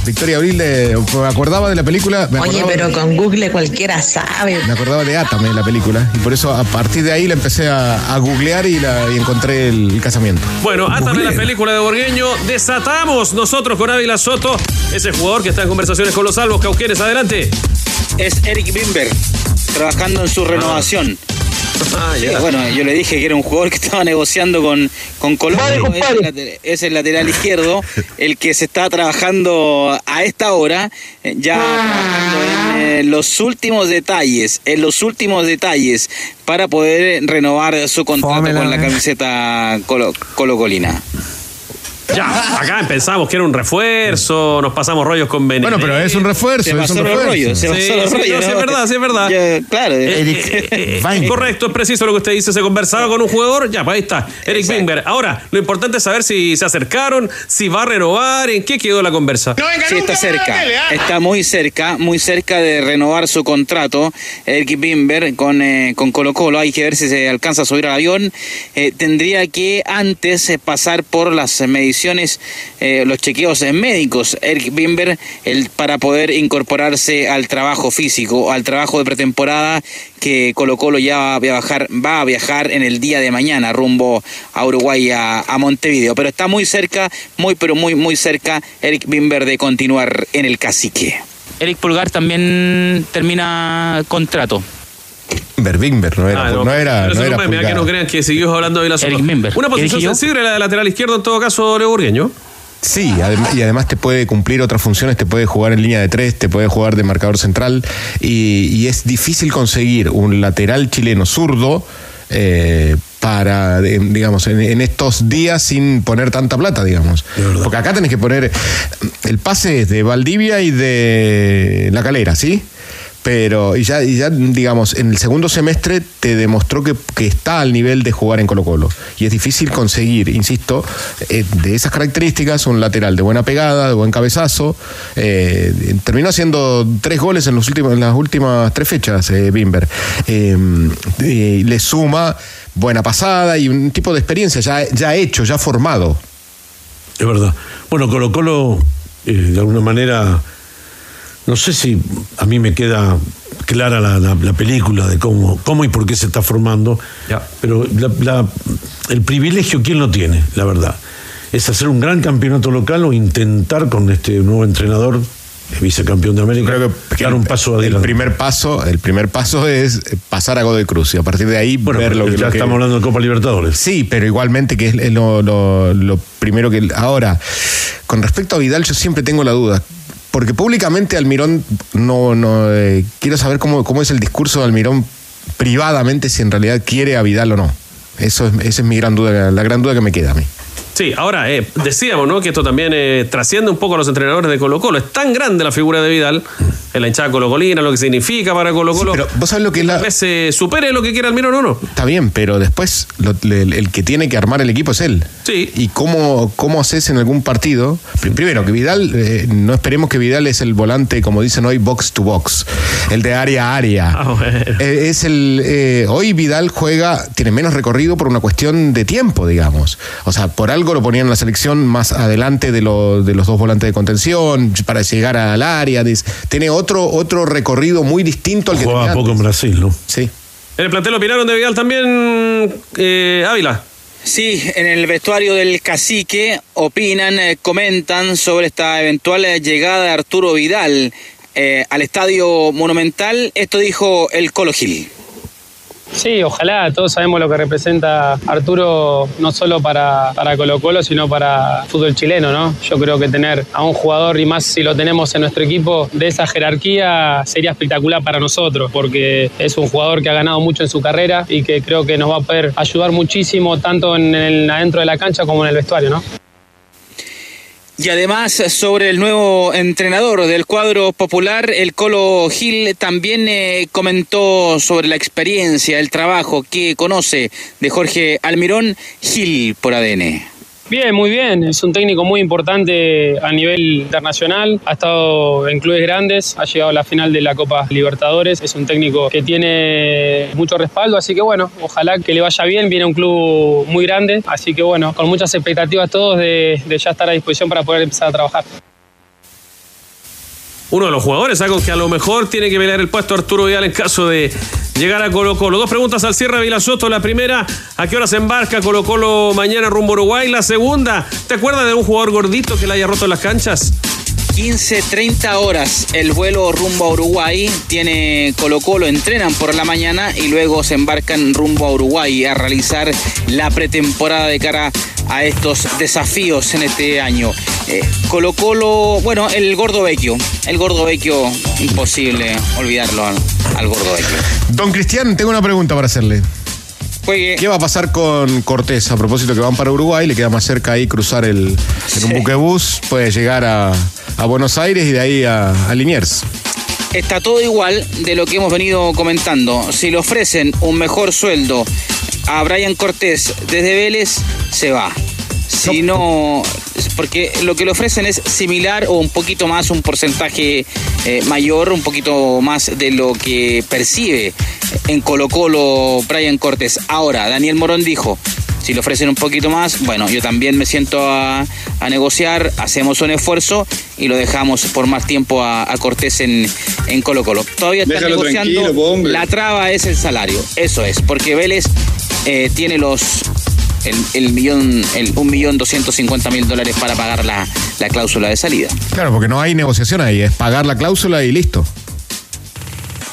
Victoria Abril, de- me acordaba de la película. Me Oye, acordaba pero de- con Google cualquiera sabe. Me acordaba de Atame, la película. Y por eso a partir de ahí la empecé a, a googlear y, la, y encontré el, el casamiento. Bueno, hasta la película de Borgueño, desatamos nosotros con Ávila Soto, ese jugador que está en conversaciones con los salvos. Cauquenes, adelante. Es Eric Bimber, trabajando en su renovación. Ah, Sí, ya. bueno, yo le dije que era un jugador que estaba negociando con, con Colombia. es, el lateral, es el lateral izquierdo, el que se está trabajando a esta hora, eh, ya en eh, los últimos detalles, en los últimos detalles para poder renovar su contrato Fómela, con la eh. camiseta colo, colocolina. Ya, acá pensamos que era un refuerzo, nos pasamos rollos con Benedetti. Bueno, pero es un refuerzo. Se es un refuerzo. rollos, se Sí, los sí, no, es ¿no? verdad, sí, es verdad. Claro. Eh, Eric eh, eh, Weinberg. correcto, es preciso lo que usted dice. Se conversaba con un jugador, ya, pues ahí está, Eric. Bimber. Ahora, lo importante es saber si se acercaron, si va a renovar, en qué quedó la conversa. Sí, está cerca. Está muy cerca, muy cerca de renovar su contrato. Eric Bimber con, eh, con Colo Colo. Hay que ver si se alcanza a subir al avión. Eh, tendría que antes eh, pasar por las mediciones, eh, los chequeos médicos. Eric Bimber para poder incorporarse al trabajo físico, al trabajo de pretemporada que Colo Colo ya va a viajar, va a viajar en el día de mañana rumbo a Uruguay, a, a Montevideo. Pero está muy cerca, muy pero muy muy cerca Eric Bimber de continuar en el cacique. Eric Pulgar también termina contrato. Bimber, Bimber, no era. Ah, no, era. pero No era que no crean que siguió hablando de la Bimber. Una ¿Qué posición sensible, la de lateral izquierdo, en todo caso, Leo Burgueño. Sí, adem- y además te puede cumplir otras funciones, te puede jugar en línea de tres, te puede jugar de marcador central y, y es difícil conseguir un lateral chileno zurdo eh, para, digamos, en, en estos días sin poner tanta plata, digamos. Porque acá tenés que poner, el pase es de Valdivia y de La Calera, ¿sí? Pero, y ya, y ya, digamos, en el segundo semestre te demostró que, que está al nivel de jugar en Colo Colo. Y es difícil conseguir, insisto, eh, de esas características, un lateral de buena pegada, de buen cabezazo. Eh, terminó haciendo tres goles en, los últimos, en las últimas tres fechas, eh, Bimber. Eh, le suma buena pasada y un tipo de experiencia ya, ya hecho, ya formado. Es verdad. Bueno, Colo Colo, de alguna manera, no sé si a mí me queda clara la, la- la película de cómo, cómo y por qué se está formando, pero la- la- el privilegio, ¿quién lo tiene? La verdad. Es hacer un gran campeonato local o intentar con este nuevo entrenador, eh, vicecampeón de América, dar un paso El adelante. primer paso, el primer paso es pasar a Godoy Cruz y a partir de ahí ver lo, ya que- estamos hablando de Copa Libertadores. Sí, pero igualmente que es es lo, lo- lo primero que. Ahora, con respecto a Vidal, yo siempre tengo la duda. Porque públicamente Almirón no. no eh, quiero saber cómo, cómo es el discurso de Almirón privadamente, si en realidad quiere a Vidal o no. Eso es, esa es mi gran duda, la gran duda que me queda a mí. Sí, ahora, eh, decíamos, ¿no? Que esto también eh, trasciende un poco a los entrenadores de Colo Colo. Es tan grande la figura de Vidal, en la hinchada colocolina, lo que significa para Colo Colo. pero vos sabés lo que es la... Tal vez se supere lo que quiera Almirón o no. Está bien, pero después lo- el, el que tiene que armar el equipo es él. Sí. ¿Y cómo, cómo haces en algún partido? Prim- Primero, que Vidal, eh, no esperemos que Vidal es el volante, como dicen hoy, box to box, el de área a área. Ah, bueno. Eh, es el eh, hoy Vidal juega tiene menos recorrido por una cuestión de tiempo digamos o sea por algo lo ponían en la selección más adelante de, lo- de los dos volantes de contención para llegar al área Dice, tiene otro otro recorrido muy distinto al que Jugaba tenía poco en. Brasil, ¿no? sí En el plantel opinaron de Vidal también, eh, Ávila. Sí, en el vestuario del cacique opinan, eh, comentan sobre esta eventual llegada de Arturo Vidal eh, al estadio monumental. Esto dijo el Colo Gil. Sí, ojalá, todos sabemos lo que representa Arturo, no solo para, para Colo Colo, sino para el fútbol chileno, ¿no? Yo creo que tener a un jugador, y más si lo tenemos en nuestro equipo, de esa jerarquía sería espectacular para nosotros, porque es un jugador que ha ganado mucho en su carrera y que creo que nos va a poder ayudar muchísimo, tanto en el, adentro de la cancha como en el vestuario, ¿no? Y además sobre el nuevo entrenador del cuadro popular, el Colo Gil también eh, comentó sobre la experiencia, el trabajo que conoce de Jorge Almirón Gil por ADN. Bien, muy bien. Es un técnico muy importante a nivel internacional. Ha estado en clubes grandes, ha llegado a la final de la Copa Libertadores. Es un técnico que tiene mucho respaldo, así que bueno, ojalá que le vaya bien. Viene un club muy grande, así que bueno, con muchas expectativas todos de, de ya estar a disposición para poder empezar a trabajar uno de los jugadores, algo que a lo mejor tiene que pelear el puesto Arturo Vidal en caso de llegar a Colo Colo. Dos preguntas al cierre Vila Soto. La primera, ¿a qué hora se embarca Colo Colo mañana rumbo Uruguay? La segunda, ¿te acuerdas de un jugador gordito que le haya roto las canchas? 15, 30 horas el vuelo rumbo a Uruguay. Tiene Colo Colo, entrenan por la mañana y luego se embarcan rumbo a Uruguay a realizar la pretemporada de cara a estos desafíos en este año. Eh, Colo Colo, bueno, el Gordo Vecchio. El Gordo Vecchio, imposible olvidarlo al, al Gordo Vecchio. Don Cristian, tengo una pregunta para hacerle. ¿Qué va a pasar con Cortés? A propósito que van para Uruguay, le queda más cerca ahí cruzar el, en un buquebús, puede llegar a, a Buenos Aires y de ahí a, a Liniers. Está todo igual de lo que hemos venido comentando. Si le ofrecen un mejor sueldo a Brian Cortés desde Vélez, se va. Si no, porque lo que le ofrecen es similar o un poquito más, un porcentaje eh, mayor, un poquito más de lo que percibe en Colo Colo Brian Cortés. Ahora, Daniel Morón dijo, si le ofrecen un poquito más, bueno, yo también me siento a, negociar, hacemos un esfuerzo y lo dejamos por más tiempo a, Cortés en, en, Colo Colo. Todavía está negociando, la traba es el salario, eso es, porque Vélez eh, tiene los el, millón, el un millón doscientos cincuenta mil dólares para pagar la, la cláusula de salida. Claro, porque no hay negociación ahí, es pagar la cláusula y listo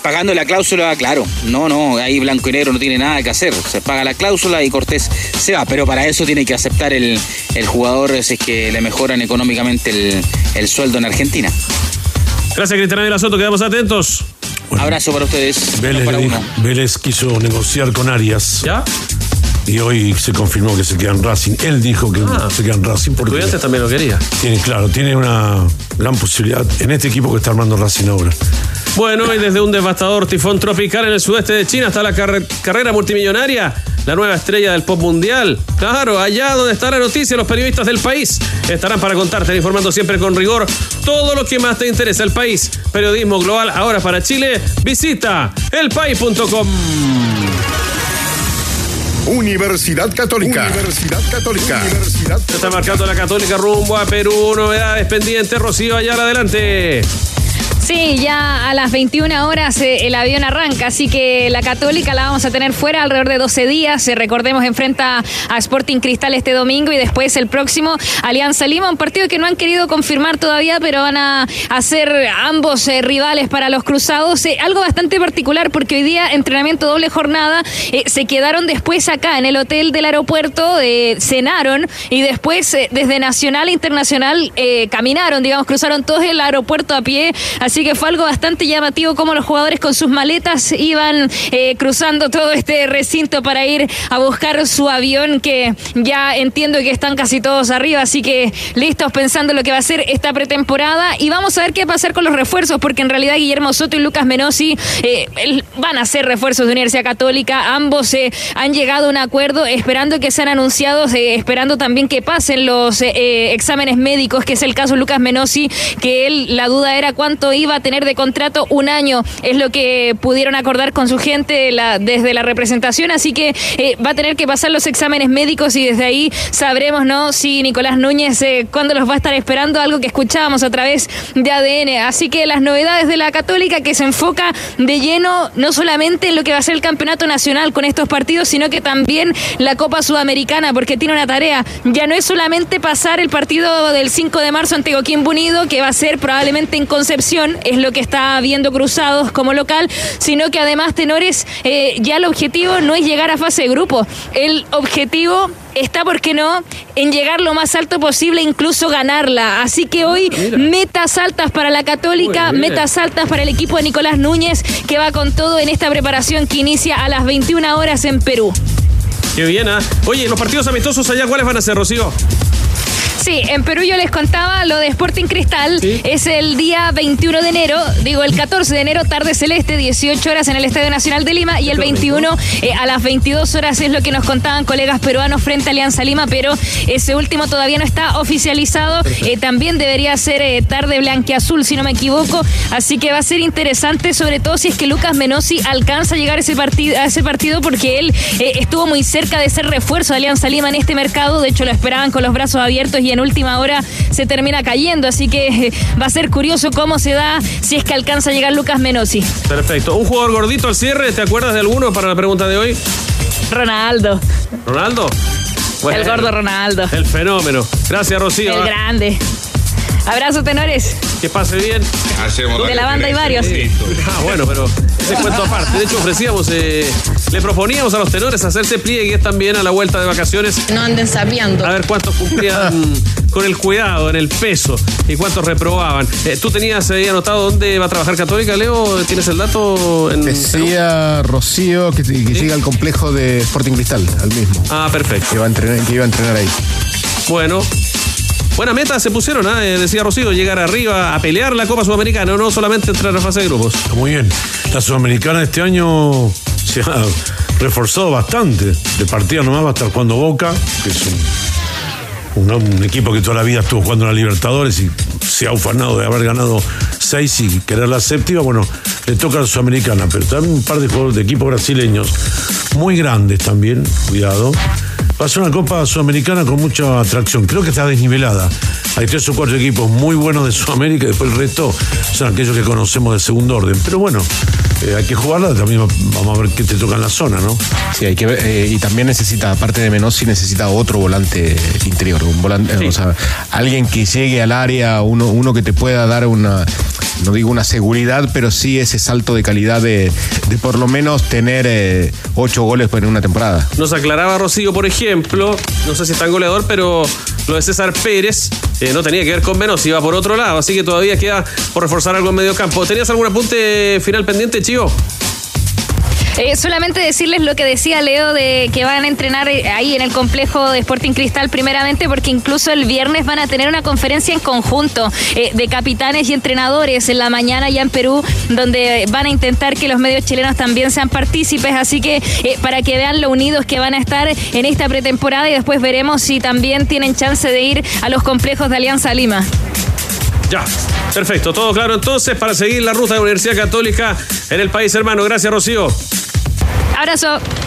pagando la cláusula, claro, no, no, ahí blanco y negro no tiene nada que hacer. Se paga la cláusula y Cortés se va, pero para eso tiene que aceptar el, el jugador si es que le mejoran económicamente el, el sueldo en Argentina. Gracias, Cristian de la Soto, quedamos atentos. Abrazo para ustedes. Vélez, Vélez quiso negociar con Arias. ¿Ya? Y hoy se confirmó que se queda en Racing. Él dijo que ah, se queda en Racing. Porque Estudiantes también lo quería. Tiene, claro, tiene una gran posibilidad en este equipo que está armando Racing ahora. Bueno, y desde un devastador tifón tropical en el sudeste de China hasta la carrera multimillonaria, la nueva estrella del pop mundial. Claro, allá donde está la noticia, los periodistas del país estarán para contarte, informando siempre con rigor todo lo que más te interesa. El país, periodismo global ahora para Chile. Visita elpaís.com. Universidad Católica. Universidad Católica. Universidad Se está marcando la Católica rumbo a Perú. Novedades pendientes. Rocío, allá adelante. Sí, ya a las 21 horas eh, el avión arranca, así que la Católica la vamos a tener fuera alrededor de 12 días. Eh, recordemos, enfrenta a Sporting Cristal este domingo y después el próximo Alianza Lima, un partido que no han querido confirmar todavía, pero van a hacer ambos eh, rivales para los cruzados. algo bastante particular porque hoy día entrenamiento doble jornada, se quedaron después acá en el hotel del aeropuerto, cenaron y después desde Nacional e Internacional caminaron, digamos, cruzaron todos el aeropuerto a pie. Así Así que fue algo bastante llamativo como los jugadores con sus maletas iban eh, cruzando todo este recinto para ir a buscar su avión que ya entiendo que están casi todos arriba, así que listos pensando lo que va a ser esta pretemporada. Y vamos a ver qué va a pasar con los refuerzos porque en realidad Guillermo Soto y Lucas Menosi eh, van a ser refuerzos de Universidad Católica, ambos eh, han llegado a un acuerdo esperando que sean anunciados, esperando también que pasen los exámenes médicos, que es el caso de Lucas Menosi, que él la duda era cuánto iba va a tener de contrato un año, es lo que pudieron acordar con su gente desde la representación, así que eh, va a tener que pasar los exámenes médicos y desde ahí sabremos, ¿no? Si Nicolás Núñez, eh, cuándo los va a estar esperando, algo que escuchábamos a través de ADN. Así que las novedades de la Católica que se enfoca de lleno no solamente en lo que va a ser el campeonato nacional con estos partidos, sino que también la Copa Sudamericana, porque tiene una tarea. Ya no es solamente pasar el partido del 5 de marzo ante Coquimbo Unido, que va a ser probablemente en Concepción, es lo que está viendo Cruzados como local, sino que además, tenores, eh, ya el objetivo no es llegar a fase de grupo. El objetivo está, ¿por qué no?, en llegar lo más alto posible, incluso ganarla. Así que hoy, ah, metas altas para la Católica, metas altas para el equipo de Nicolás Núñez, que va con todo en esta preparación que inicia a las 21 horas en Perú. Qué bien, ¿ah? Oye, los partidos amistosos allá, ¿cuáles van a ser, Rocío? Sí, en Perú yo les contaba lo de Sporting Cristal. Es el día 21 de enero, digo el 14 de enero, tarde celeste, 18 horas en el Estadio Nacional de Lima. Y el 21 eh, a las 22 horas es lo que nos contaban colegas peruanos frente a Alianza Lima, pero ese último todavía no está oficializado. Eh, también debería ser eh, tarde blanqueazul, si no me equivoco. Así que va a ser interesante, sobre todo si es que Lucas Menossi alcanza a llegar a ese partido, a ese partido porque él estuvo muy cerca de ser refuerzo de Alianza Lima en este mercado. De hecho, lo esperaban con los brazos abiertos y en última hora se termina cayendo. Así que eh, va a ser curioso cómo se da si es que alcanza a llegar Lucas Menosi. Perfecto. Un jugador gordito al cierre, ¿te acuerdas de alguno para la pregunta de hoy? Ronaldo. ¿Ronaldo? el gordo Ronaldo. El fenómeno. Gracias, Rocío. El grande. Abrazo, tenores. Que pase bien. de la banda hay varios. Ah, bueno, pero ese cuento aparte. De hecho, ofrecíamos, eh, le proponíamos a los tenores hacerse pliegues también a la vuelta de vacaciones. No anden sabiando. A ver cuántos cumplían con el cuidado, en el peso, y cuántos reprobaban. Eh, ¿Tú tenías ahí anotado dónde va a trabajar Católica, Leo? ¿Tienes el dato? En Decía Rocío que, que llega al complejo de Sporting Cristal, al mismo. Ah, perfecto. Que, va a entrenar, que iba a entrenar ahí. Bueno, Buena meta se pusieron, ¿eh? decía Rocío, llegar arriba a pelear la Copa Sudamericana, no solamente entrar a fase de grupos. Muy bien. La Sudamericana este año se ha reforzado bastante. De partida nomás va a estar jugando Boca, que es un, equipo que toda la vida estuvo jugando en la Libertadores y se ha ufanado de haber ganado seis y querer la séptima. Bueno, le toca a la Sudamericana, pero también un par de jugadores de equipos brasileños muy grandes también, cuidado Va a ser una Copa Sudamericana con mucha atracción. Creo que está desnivelada. Hay tres o cuatro equipos muy buenos de Sudamérica y después el resto son aquellos que conocemos de segundo orden. Pero bueno, eh, hay que jugarla. También vamos a ver qué te toca en la zona, ¿no? Sí, hay que ver. Eh, y también necesita, aparte de Menossi, necesita otro volante interior. Un volante, o sea, alguien que llegue al área, uno, uno que te pueda dar una no digo una seguridad, pero sí ese salto de calidad de, por lo menos tener eh, ocho goles en una temporada. Nos aclaraba Rocío, por ejemplo, no sé si es tan goleador, pero lo de César Pérez eh, no tenía que ver con menos, iba por otro lado, así que todavía queda por reforzar algo en medio campo. ¿Tenías algún apunte final pendiente, Chivo? Eh, solamente decirles lo que decía Leo de que van a entrenar eh, ahí en el complejo de Sporting Cristal primeramente porque incluso el viernes van a tener una conferencia en conjunto eh, de capitanes y entrenadores en la mañana ya en Perú donde van a intentar que los medios chilenos también sean partícipes así que para que vean lo unidos que van a estar en esta pretemporada y después veremos si también tienen chance de ir a los complejos de Alianza Lima. Ya, perfecto, todo claro entonces para seguir la ruta de Universidad Católica en el país hermano. Gracias Rocío. Abrazo.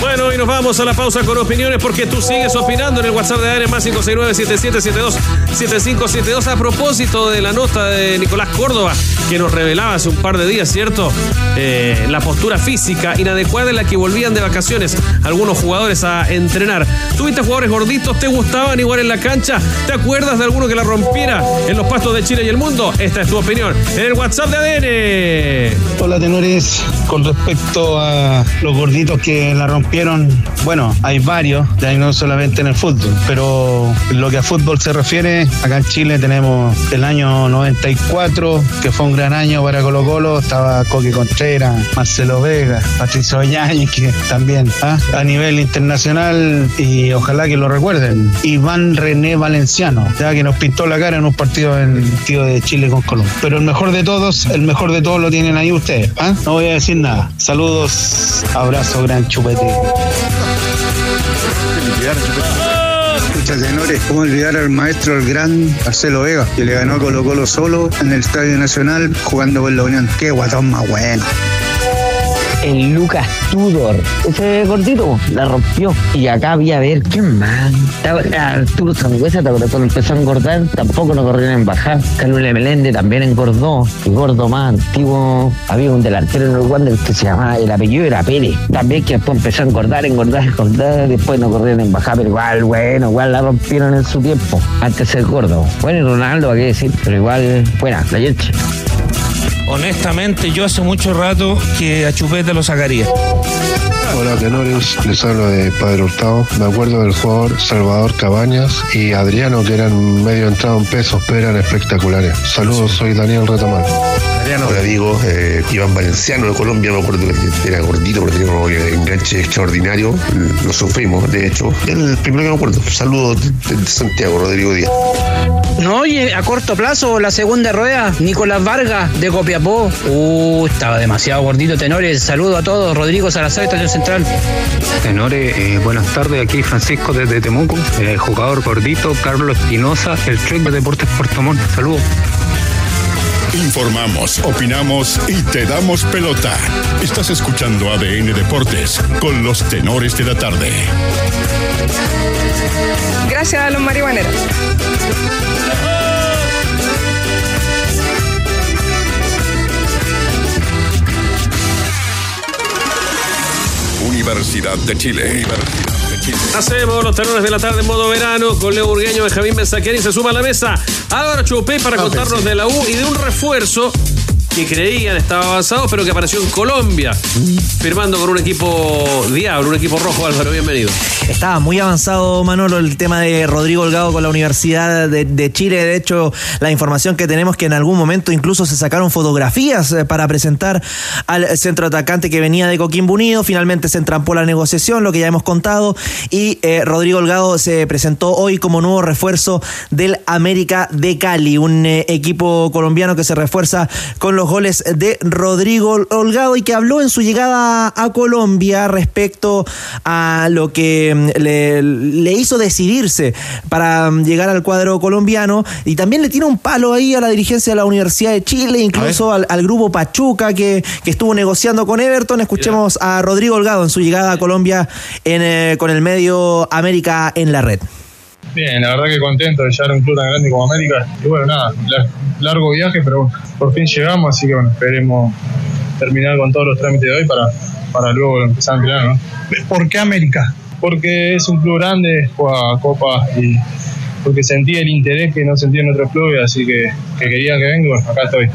Bueno, y nos vamos a la pausa con opiniones porque tú sigues opinando en el WhatsApp de ADN más 569-7772-7572 a propósito de la nota de Nicolás Córdoba que nos revelaba hace un par de días, ¿cierto? Eh, la postura física inadecuada en la que volvían de vacaciones algunos jugadores a entrenar. ¿Tuviste jugadores gorditos? ¿Te gustaban igual en la cancha? ¿Te acuerdas de alguno que la rompiera en los pastos de Chile y el mundo? Esta es tu opinión en el WhatsApp de ADN. Hola, tenores. Con respecto a los gorditos que la rompieron, bueno, hay varios, no solamente en el fútbol, pero lo que a fútbol se refiere, acá en Chile tenemos el año 94, que fue un gran año para Colo Colo, estaba Coque Contreras, Marcelo Vega, Patricio Yáñez, que también ¿ah? a nivel internacional, y ojalá que lo recuerden, Iván René Valenciano, ya que nos pintó la cara en un partido en tío de Chile con Colombia. Pero el mejor de todos, el mejor de todos lo tienen ahí ustedes, ¿ah? no voy a decir nada. Saludos, abrazo, gran chupete. Escucha, tenores, ¿cómo olvidar al maestro, el gran Marcelo Vega, que le ganó a Colo Colo solo en el Estadio Nacional jugando con la Unión? Qué guatón más bueno el Lucas Tudor. Ese gordito la rompió. Y acá había a ver, ¿quién más? Arturo Sangüesa, cuando empezó a engordar, tampoco no corrieron en bajar. Calule Melende también engordó. Y gordo más antiguo. Había un delantero en el Wander que se llamaba, el apellido era Pérez. También que después empezó a engordar, engordar, engordar. Después no corrieron en bajar, pero igual, bueno, igual la rompieron en su tiempo. Antes ser gordo. Bueno, y Ronaldo, ¿a qué decir? Pero igual, buena, la. Honestamente, yo hace mucho rato que a Chupete lo sacaría. Hola tenores, les hablo de Padre Hurtado. Me acuerdo del jugador Salvador Cabañas y Adriano que eran medio entrado en pesos, pero eran espectaculares. Saludos, soy Daniel Retamal. Hola Diego, eh, Iván Valenciano de Colombia, me acuerdo que era gordito, pero tenía un enganche extraordinario. Lo sufrimos, de hecho. El primero que me acuerdo. Saludos de, de Santiago, Rodrigo Díaz. No, oye, a corto plazo, la segunda rueda, Nicolás Vargas de Copiapó. Uh, estaba demasiado gordito, tenores. Saludo a todos. Rodrigo Salazar, Estación Central. Tenores, eh, buenas tardes. Aquí Francisco desde Temuco, el jugador gordito Carlos Espinosa, el Trek de Deportes Puerto Montt. Saludos. Informamos, opinamos y te damos pelota. Estás escuchando ADN Deportes con los tenores de la tarde. Gracias a los marihuaneros. Universidad de Chile. Universidad de Chile. Hacemos los tenores de la tarde en modo verano con Leo Burgueño, Benjamín Mensaqueri se suma a la mesa. Ahora Chupé para No, contarnos de la U y de un refuerzo que creían estaba avanzado, pero que apareció en Colombia, firmando con un equipo diablo, un equipo rojo. Álvaro, bienvenido. Estaba muy avanzado, Manolo, el tema de Rodrigo Holgado con la Universidad de, Chile. De hecho, la información que tenemos que en algún momento incluso se sacaron fotografías eh, para presentar al centro atacante que venía de Coquimbo Unido. Finalmente se entrampó la negociación, lo que ya hemos contado. Y eh, Rodrigo Holgado se presentó hoy como nuevo refuerzo del América de Cali, un eh, equipo colombiano que se refuerza con los goles de Rodrigo Holgado y que habló en su llegada a Colombia respecto a lo que mm, le, le hizo decidirse para mm, llegar al cuadro colombiano y también le tiene un palo ahí a la dirigencia de la Universidad de Chile, incluso al, al grupo Pachuca que, que estuvo negociando con Everton. Escuchemos a Rodrigo Holgado en su llegada a Colombia en, eh, con el medio América en la red. Bien, la verdad que contento de llegar a un club tan grande como América. Y bueno, nada, la- largo viaje, pero por fin llegamos, así que bueno, esperemos terminar con todos los trámites de hoy para, para luego empezar a entrenar, ¿no? ¿Por qué América? Porque es un club grande, juega Copa y porque sentí el interés que no sentí en otros clubes, así que, que quería que venga, bueno, acá estoy.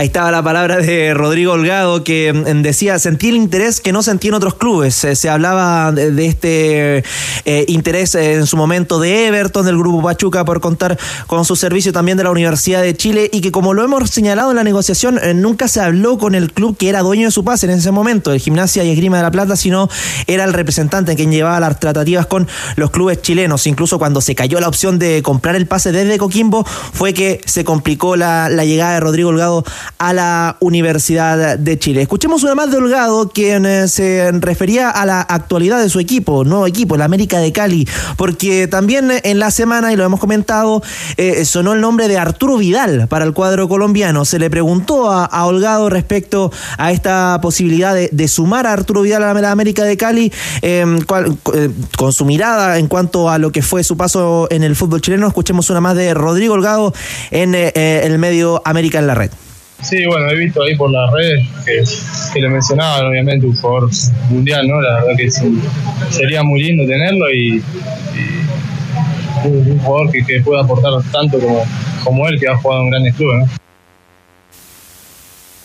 Ahí estaba la palabra de Rodrigo Holgado que mm, decía, sentí el interés que no sentí en otros clubes. Eh, Se hablaba de, este eh, interés eh, en su momento de Everton, del grupo Pachuca, por contar con su servicio también de la Universidad de Chile y que como lo hemos señalado en la negociación, nunca se habló con el club que era dueño de su pase en ese momento, el Gimnasia y Esgrima de la Plata, sino era el representante quien llevaba las tratativas con los clubes chilenos. Incluso cuando se cayó la opción de comprar el pase desde Coquimbo, fue que se complicó la, la llegada de Rodrigo Holgado a la Universidad de Chile. Escuchemos una más de Holgado, quien eh, se refería a la actualidad de su equipo, nuevo equipo, el América de Cali, porque también en la semana, y lo hemos comentado, eh, sonó el nombre de Arturo Vidal para el cuadro colombiano. Se le preguntó a, Holgado respecto a esta posibilidad de, sumar a Arturo Vidal a la América de Cali, cual- eh, con su mirada en cuanto a lo que fue su paso en el fútbol chileno. Escuchemos una más de Rodrigo Holgado en el medio América en la red. Sí, bueno, he visto ahí por las redes que, que lo mencionaban, obviamente, un jugador mundial, ¿no? La verdad que sería muy lindo tenerlo y, un jugador que, que pueda aportar tanto como, como él, que ha jugado en grandes clubes, ¿no?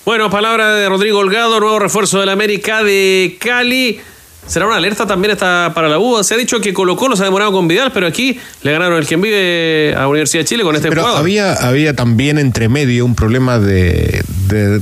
Bueno, palabra de Rodrigo Holgado, nuevo refuerzo del América de Cali. ¿Será una alerta también esta para la U? Se ha dicho que Colo Colo se ha demorado con Vidal, pero aquí le ganaron el quien vive a Universidad de Chile con este Pero jugador. había, había también entre medio un problema de, de-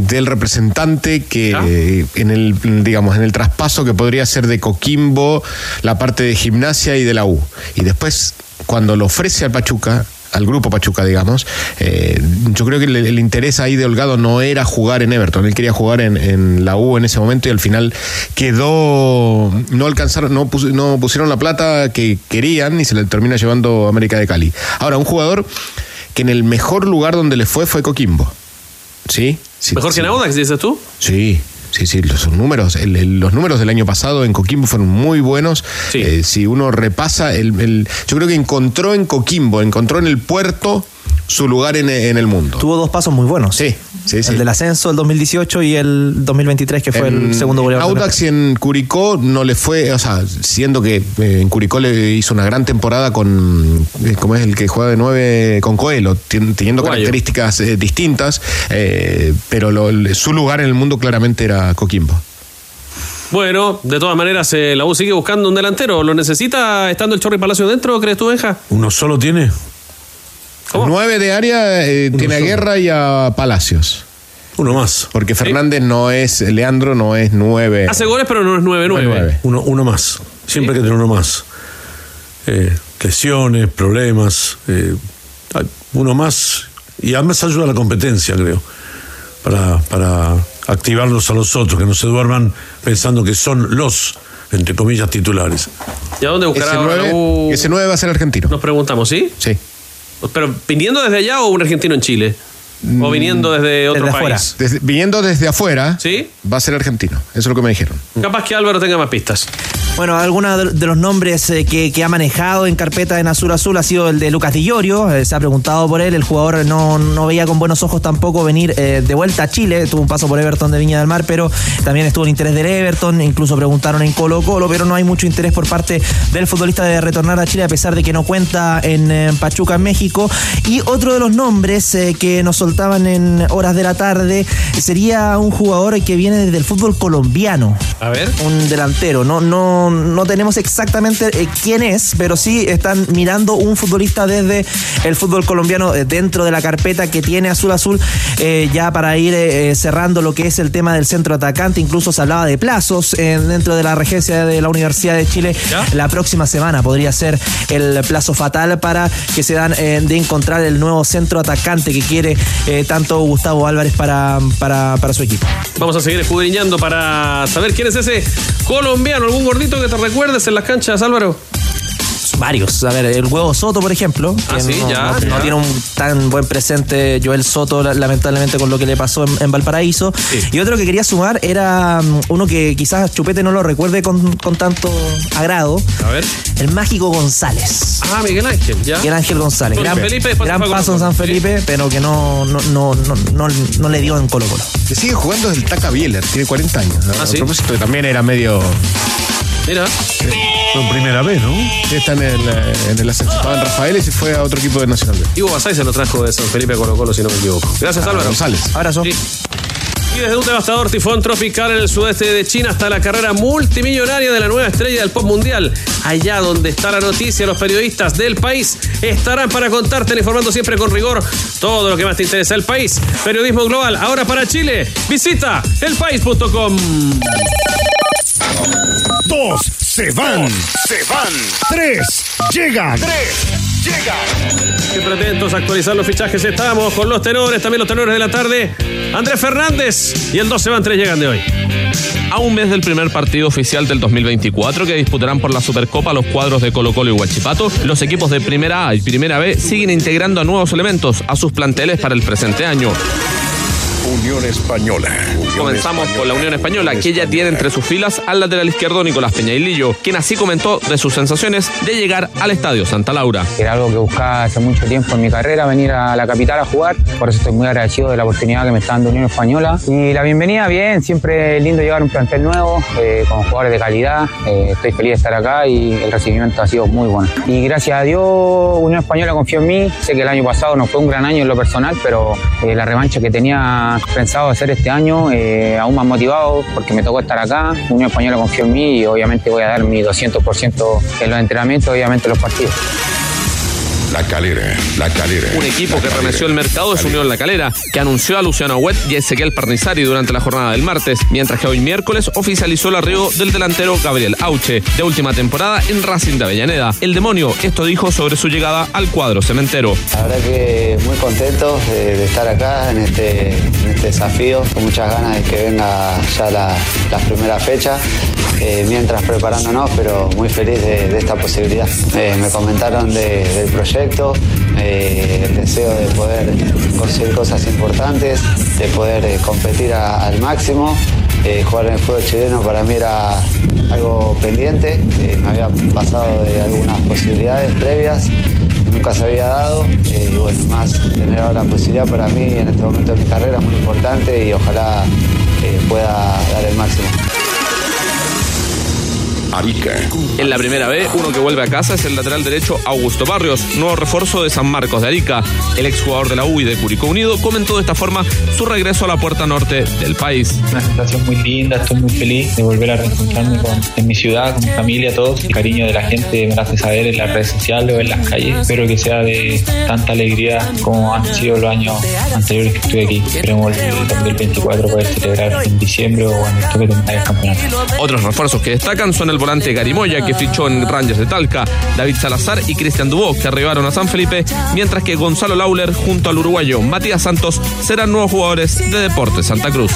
del representante que en el digamos en el traspaso que podría ser de Coquimbo la parte de gimnasia y de la U y después cuando lo ofrece al Pachuca al grupo Pachuca, digamos. eh, yo creo que el, el interés ahí de Holgado no era jugar en Everton, él quería jugar en, en la U en ese momento y al final quedó, no alcanzaron, no, pus- no pusieron la plata que querían y se le termina llevando América de Cali. Ahora, un jugador que en el mejor lugar donde le fue fue Coquimbo. ¿Sí? sí Mejor sí. que en Audax, dices tú. Sí, sí, sí, los números, el- el- los números del año pasado en Coquimbo fueron muy buenos. Eh, si uno repasa, el, el- yo creo que encontró en Coquimbo, encontró en el puerto su lugar en, en el mundo. Tuvo dos pasos muy buenos. Sí, sí, sí. El del ascenso, el 2018 y el 2023, que fue En el segundo goleador. del Audax y en Curicó no le fue, o sea, siendo que eh, en Curicó le hizo una gran temporada con, eh, ¿cómo es el que juega de nueve? Con Coelho, teniendo Guayo. características eh, distintas, eh, pero lo- su lugar en el mundo claramente era Coquimbo. Bueno, de todas maneras, eh, la U sigue buscando un delantero. ¿Lo necesita estando el Chorri Palacio dentro, crees tú, Benja? ¿Uno solo tiene? Nueve de área eh, tiene a Guerra y a Palacios. Uno más. Porque Fernández no es, Leandro no es nueve. Hace goles, pero no es 9-9. Uno, uno más. Siempre hay que tener uno más. Eh, lesiones, problemas. eh, uno más. Y además ayuda a la competencia, creo. Para, para activarlos a los otros, que no se duerman pensando que son los, entre comillas, titulares. ¿Y a dónde buscará Ese ahora nueve, U? ese nueve va a ser argentino. Nos preguntamos, ¿sí? Sí. Pero viniendo desde allá o un argentino en Chile? ¿O viniendo desde otro país? Desde- viniendo desde afuera, ¿Sí? va a ser argentino. Eso es lo que me dijeron. Capaz que Álvaro tenga más pistas. Bueno, algunos de- los nombres eh, que, que ha manejado en carpeta en Azul Azul ha sido el de Lucas Di Llorio. eh, se ha preguntado por él. El jugador no, no veía con buenos ojos tampoco venir eh, de vuelta a Chile. Tuvo un paso por Everton de Viña del Mar, pero también estuvo el interés del Everton. Incluso preguntaron en Colo Colo, pero no hay mucho interés por parte del futbolista de retornar a Chile, a pesar de que no cuenta en Pachuca, en México. Y otro de los nombres eh, que nos soltaban en horas de la tarde sería un jugador que viene desde el fútbol colombiano A ver. un delantero. No, no, no tenemos exactamente eh, quién es, pero sí están mirando un futbolista desde el fútbol colombiano eh, dentro de la carpeta que tiene Azul Azul, eh, ya para ir eh, cerrando lo que es el tema del centro atacante. Incluso se hablaba de plazos dentro de la regencia de la Universidad de Chile. La próxima semana podría ser el plazo fatal para que se dan de encontrar el nuevo centro atacante que quiere eh, tanto Gustavo Álvarez para, para, para su equipo. Vamos a seguir escudriñando para saber quién es ese colombiano. ¿Algún gordito que te recuerdes en las canchas, Álvaro? Varios. A ver, el huevo Soto, por ejemplo. Ah, que sí, no, ya, no- ya. no tiene un tan buen presente Joel Soto, la- lamentablemente, con lo que le pasó en, en Valparaíso. Y otro que quería sumar era mm, uno que quizás Chupete no lo recuerde con, con tanto agrado. A ver. El mágico González. Ah, Miguel Ángel, ya. Miguel Ángel González. Gran, Felipe, paso en. San Felipe, pero que no, no, no, no, no, no le dio en Colo Colo. Que sigue jugando es el Taca Bieler, tiene 40 años. ¿no? Ah, a ¿sí? propósito, que también era medio. Mira. Fue primera vez, ¿no? Sí, está en el, eh, en el ascenso. Estaba en Rafael y se fue a otro equipo de Nacional B. Ivo Basay se lo trajo de San Felipe a Colo Colo, si no me equivoco. Gracias, Ah, Álvaro. González. Abrazo. Sí. Y desde un devastador tifón tropical en el sudeste de China hasta la carrera multimillonaria de la nueva estrella del pop mundial. Allá donde está la noticia, los periodistas del país estarán para contarte, informando siempre con rigor todo lo que más te interesa del país. Periodismo global, ahora para Chile. Visita elpaís.com. Dos se van, se van. Tres llegan. Tres llegan. Siempre atentos a actualizar los fichajes. Estamos con los tenores, también los tenores de la tarde. Andrés Fernández y el 12 van 3 llegan de hoy. A un mes del primer partido oficial del 2024 que disputarán por la Supercopa los cuadros de Colo Colo y Huachipato, los equipos de Primera A y Primera B siguen integrando a nuevos elementos a sus planteles para el presente año. Unión Española. Unión Comenzamos con la Unión Española, que ya tiene entre sus filas al lateral izquierdo Nicolás Peñailillo, quien así comentó de sus sensaciones de llegar al Estadio Santa Laura. Era algo que buscaba hace mucho tiempo en mi carrera, venir a la capital a jugar. Por eso estoy muy agradecido de la oportunidad que me está dando Unión Española. Y la bienvenida, bien, siempre lindo llevar un plantel nuevo, eh, con jugadores de calidad. Eh, estoy feliz de estar acá y el recibimiento ha sido muy bueno. Y gracias a Dios, Unión Española confió en mí. Sé que el año pasado no fue un gran año en lo personal, pero eh, la revancha que tenía pensado hacer este año, eh, aún más motivado porque me tocó estar acá. Unión Española confió en mí y obviamente voy a dar mi 200% en los entrenamientos, obviamente en los partidos. La calera, la calera. Un equipo que remeció el mercado es Unión La Calera, que anunció a Luciano Huet y Ezequiel Parnizari durante la jornada del martes, mientras que hoy miércoles oficializó el arribo del delantero Gabriel Auche, de última temporada en Racing de Avellaneda. El demonio esto dijo sobre su llegada al cuadro cementero. La verdad que muy contento de, de estar acá en este, en este desafío, con muchas ganas de que venga ya la, la primera fecha, eh, mientras preparándonos, pero muy feliz de, de esta posibilidad. Eh, me comentaron de- del proyecto, eh, el deseo de poder conseguir cosas importantes, de poder eh, competir al máximo. Eh, jugar en el fútbol chileno para mí era algo pendiente, me había pasado de algunas posibilidades previas nunca se había dado y bueno, más tener ahora la posibilidad para mí en este momento de mi carrera es muy importante y ojalá pueda dar el máximo. Arica. En la primera B, uno que vuelve a casa es el lateral derecho Augusto Barrios, nuevo refuerzo de San Marcos de Arica. El exjugador de la U y de Curicó Unido comentó de esta forma su regreso a la puerta norte del país. Una sensación muy linda, estoy muy feliz de volver a reencontrarme con, en mi ciudad, con mi familia, todos. El cariño de la gente me lo hace saber en las redes sociales o en las calles. Espero que sea de tanta alegría como han sido los años anteriores que estuve aquí. Esperemos el 2024 poder celebrar en diciembre o en el toque de terminar el campeonato. Otros refuerzos que destacan son el volante Garimoya, que fichó en Rangers de Talca, David Salazar y Cristian Dubó, que arribaron a San Felipe, mientras que Gonzalo Lauler junto al uruguayo Matías Santos serán nuevos jugadores de Deportes Santa Cruz.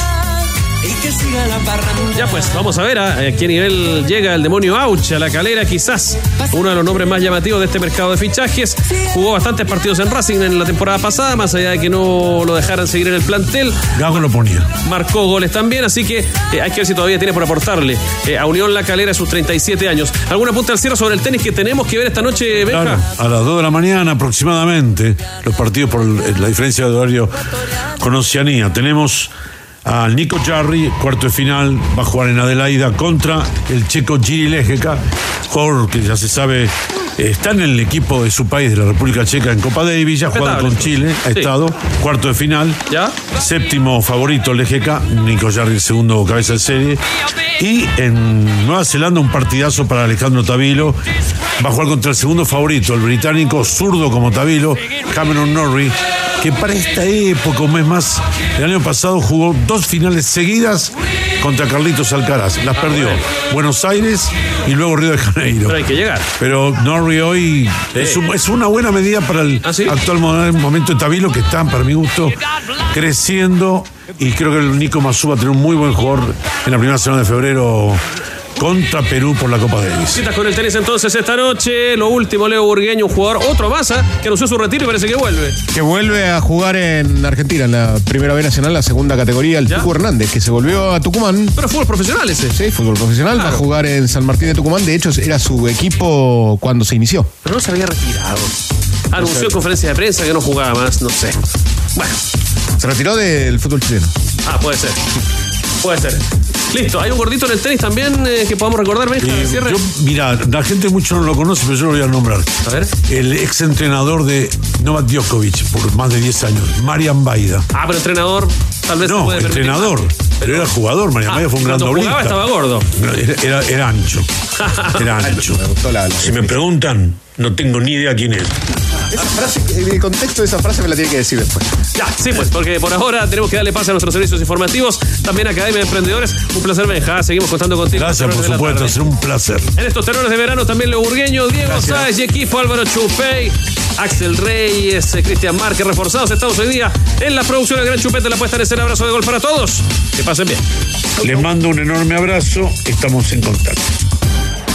Ya pues, vamos a ver a, a qué nivel llega el demonio Auch a la calera, quizás uno de los nombres más llamativos de este mercado de fichajes. Jugó bastantes partidos en Racing en la temporada pasada, más allá de que no lo dejaran seguir en el plantel. Gago lo ponía. Marcó goles también, así que eh, hay que ver si todavía tiene por aportarle eh, a Unión La Calera a sus 37 años. ¿Alguna punta al cierre sobre el tenis que tenemos que ver esta noche, Benja? Claro, a las 2 de la mañana aproximadamente, los partidos por el- la diferencia de horario con Oceanía. Tenemos al Nico Jarry, cuarto de final, va a jugar en Adelaida contra el checo Giri Lejeka, jugador que ya se sabe. Eh, Está en el equipo de su país, de la República Checa, en Copa Davis, ya ha jugado con Chile, ha Sí. estado, cuarto de final. ¿Ya? Séptimo favorito Lejeca, Nico Jarry, el segundo cabeza de serie. Y en Nueva Zelanda un partidazo para Alejandro Tavilo. Va a jugar contra el segundo favorito, el británico zurdo como Tavilo, Cameron Norrie, que para esta época, un mes más, el año pasado jugó dos finales seguidas contra Carlitos Alcaraz. Las perdió Buenos Aires y luego Río de Janeiro. Pero hay que llegar. Pero Norrie hoy es, un- es una buena medida para el ¿Ah, actual mo- momento de Tavilo, que está, para mi gusto, creciendo. Y creo que el Nico Mazú va a tener un muy buen jugador en la primera semana de febrero contra Perú por la Copa Davis. Citas con el tenis entonces esta noche. Lo último, Leo Burgueño, un jugador, otro ¿ah? que anunció su retiro y parece que vuelve. Que vuelve a jugar en Argentina, en la Primera B Nacional, la segunda categoría, el Tuco Hernández, que se volvió a Tucumán. Pero fútbol profesional ese. Sí, fútbol profesional, va a jugar en San Martín de Tucumán. De hecho, era su equipo cuando se inició. Pero no se había retirado. Anunció en conferencia de prensa que no jugaba más, no sé. Bueno. Se retiró del fútbol chileno. Ah, puede ser. Puede ser. Listo, hay un gordito en el tenis también eh, que podamos recordar, Benja, al cierre. Yo, mira, la gente mucho no lo conoce, pero yo lo voy a nombrar. A ver. El ex entrenador de Novak Djokovic por más de 10 años, Marian Baida. Ah, pero entrenador, tal vez se No, puede permitir. entrenador. Pero era jugador, Marian Ah, Baida fue un gran doblista. estaba gordo. No, Era, era- era ancho. Era ancho. Si me preguntan, no tengo ni idea quién es. Esa frase, el contexto de esa frase me la tiene que decir después. Ya, sí, pues, porque por ahora tenemos que darle pase a nuestros servicios informativos. También Academia de Emprendedores. Un placer, Benja. Seguimos contando contigo. Gracias, por supuesto, será un placer. En estos tenores de verano también Leo Burgueño, Diego. Sáez y equipo Álvaro Chupey, Axel Reyes, eh, Cristian Márquez, reforzados Estados hoy día en la producción del Gran Chupete, la puesta en escena. Abrazo de gol para todos. Que pasen bien. Les mando un enorme abrazo. Estamos en contacto.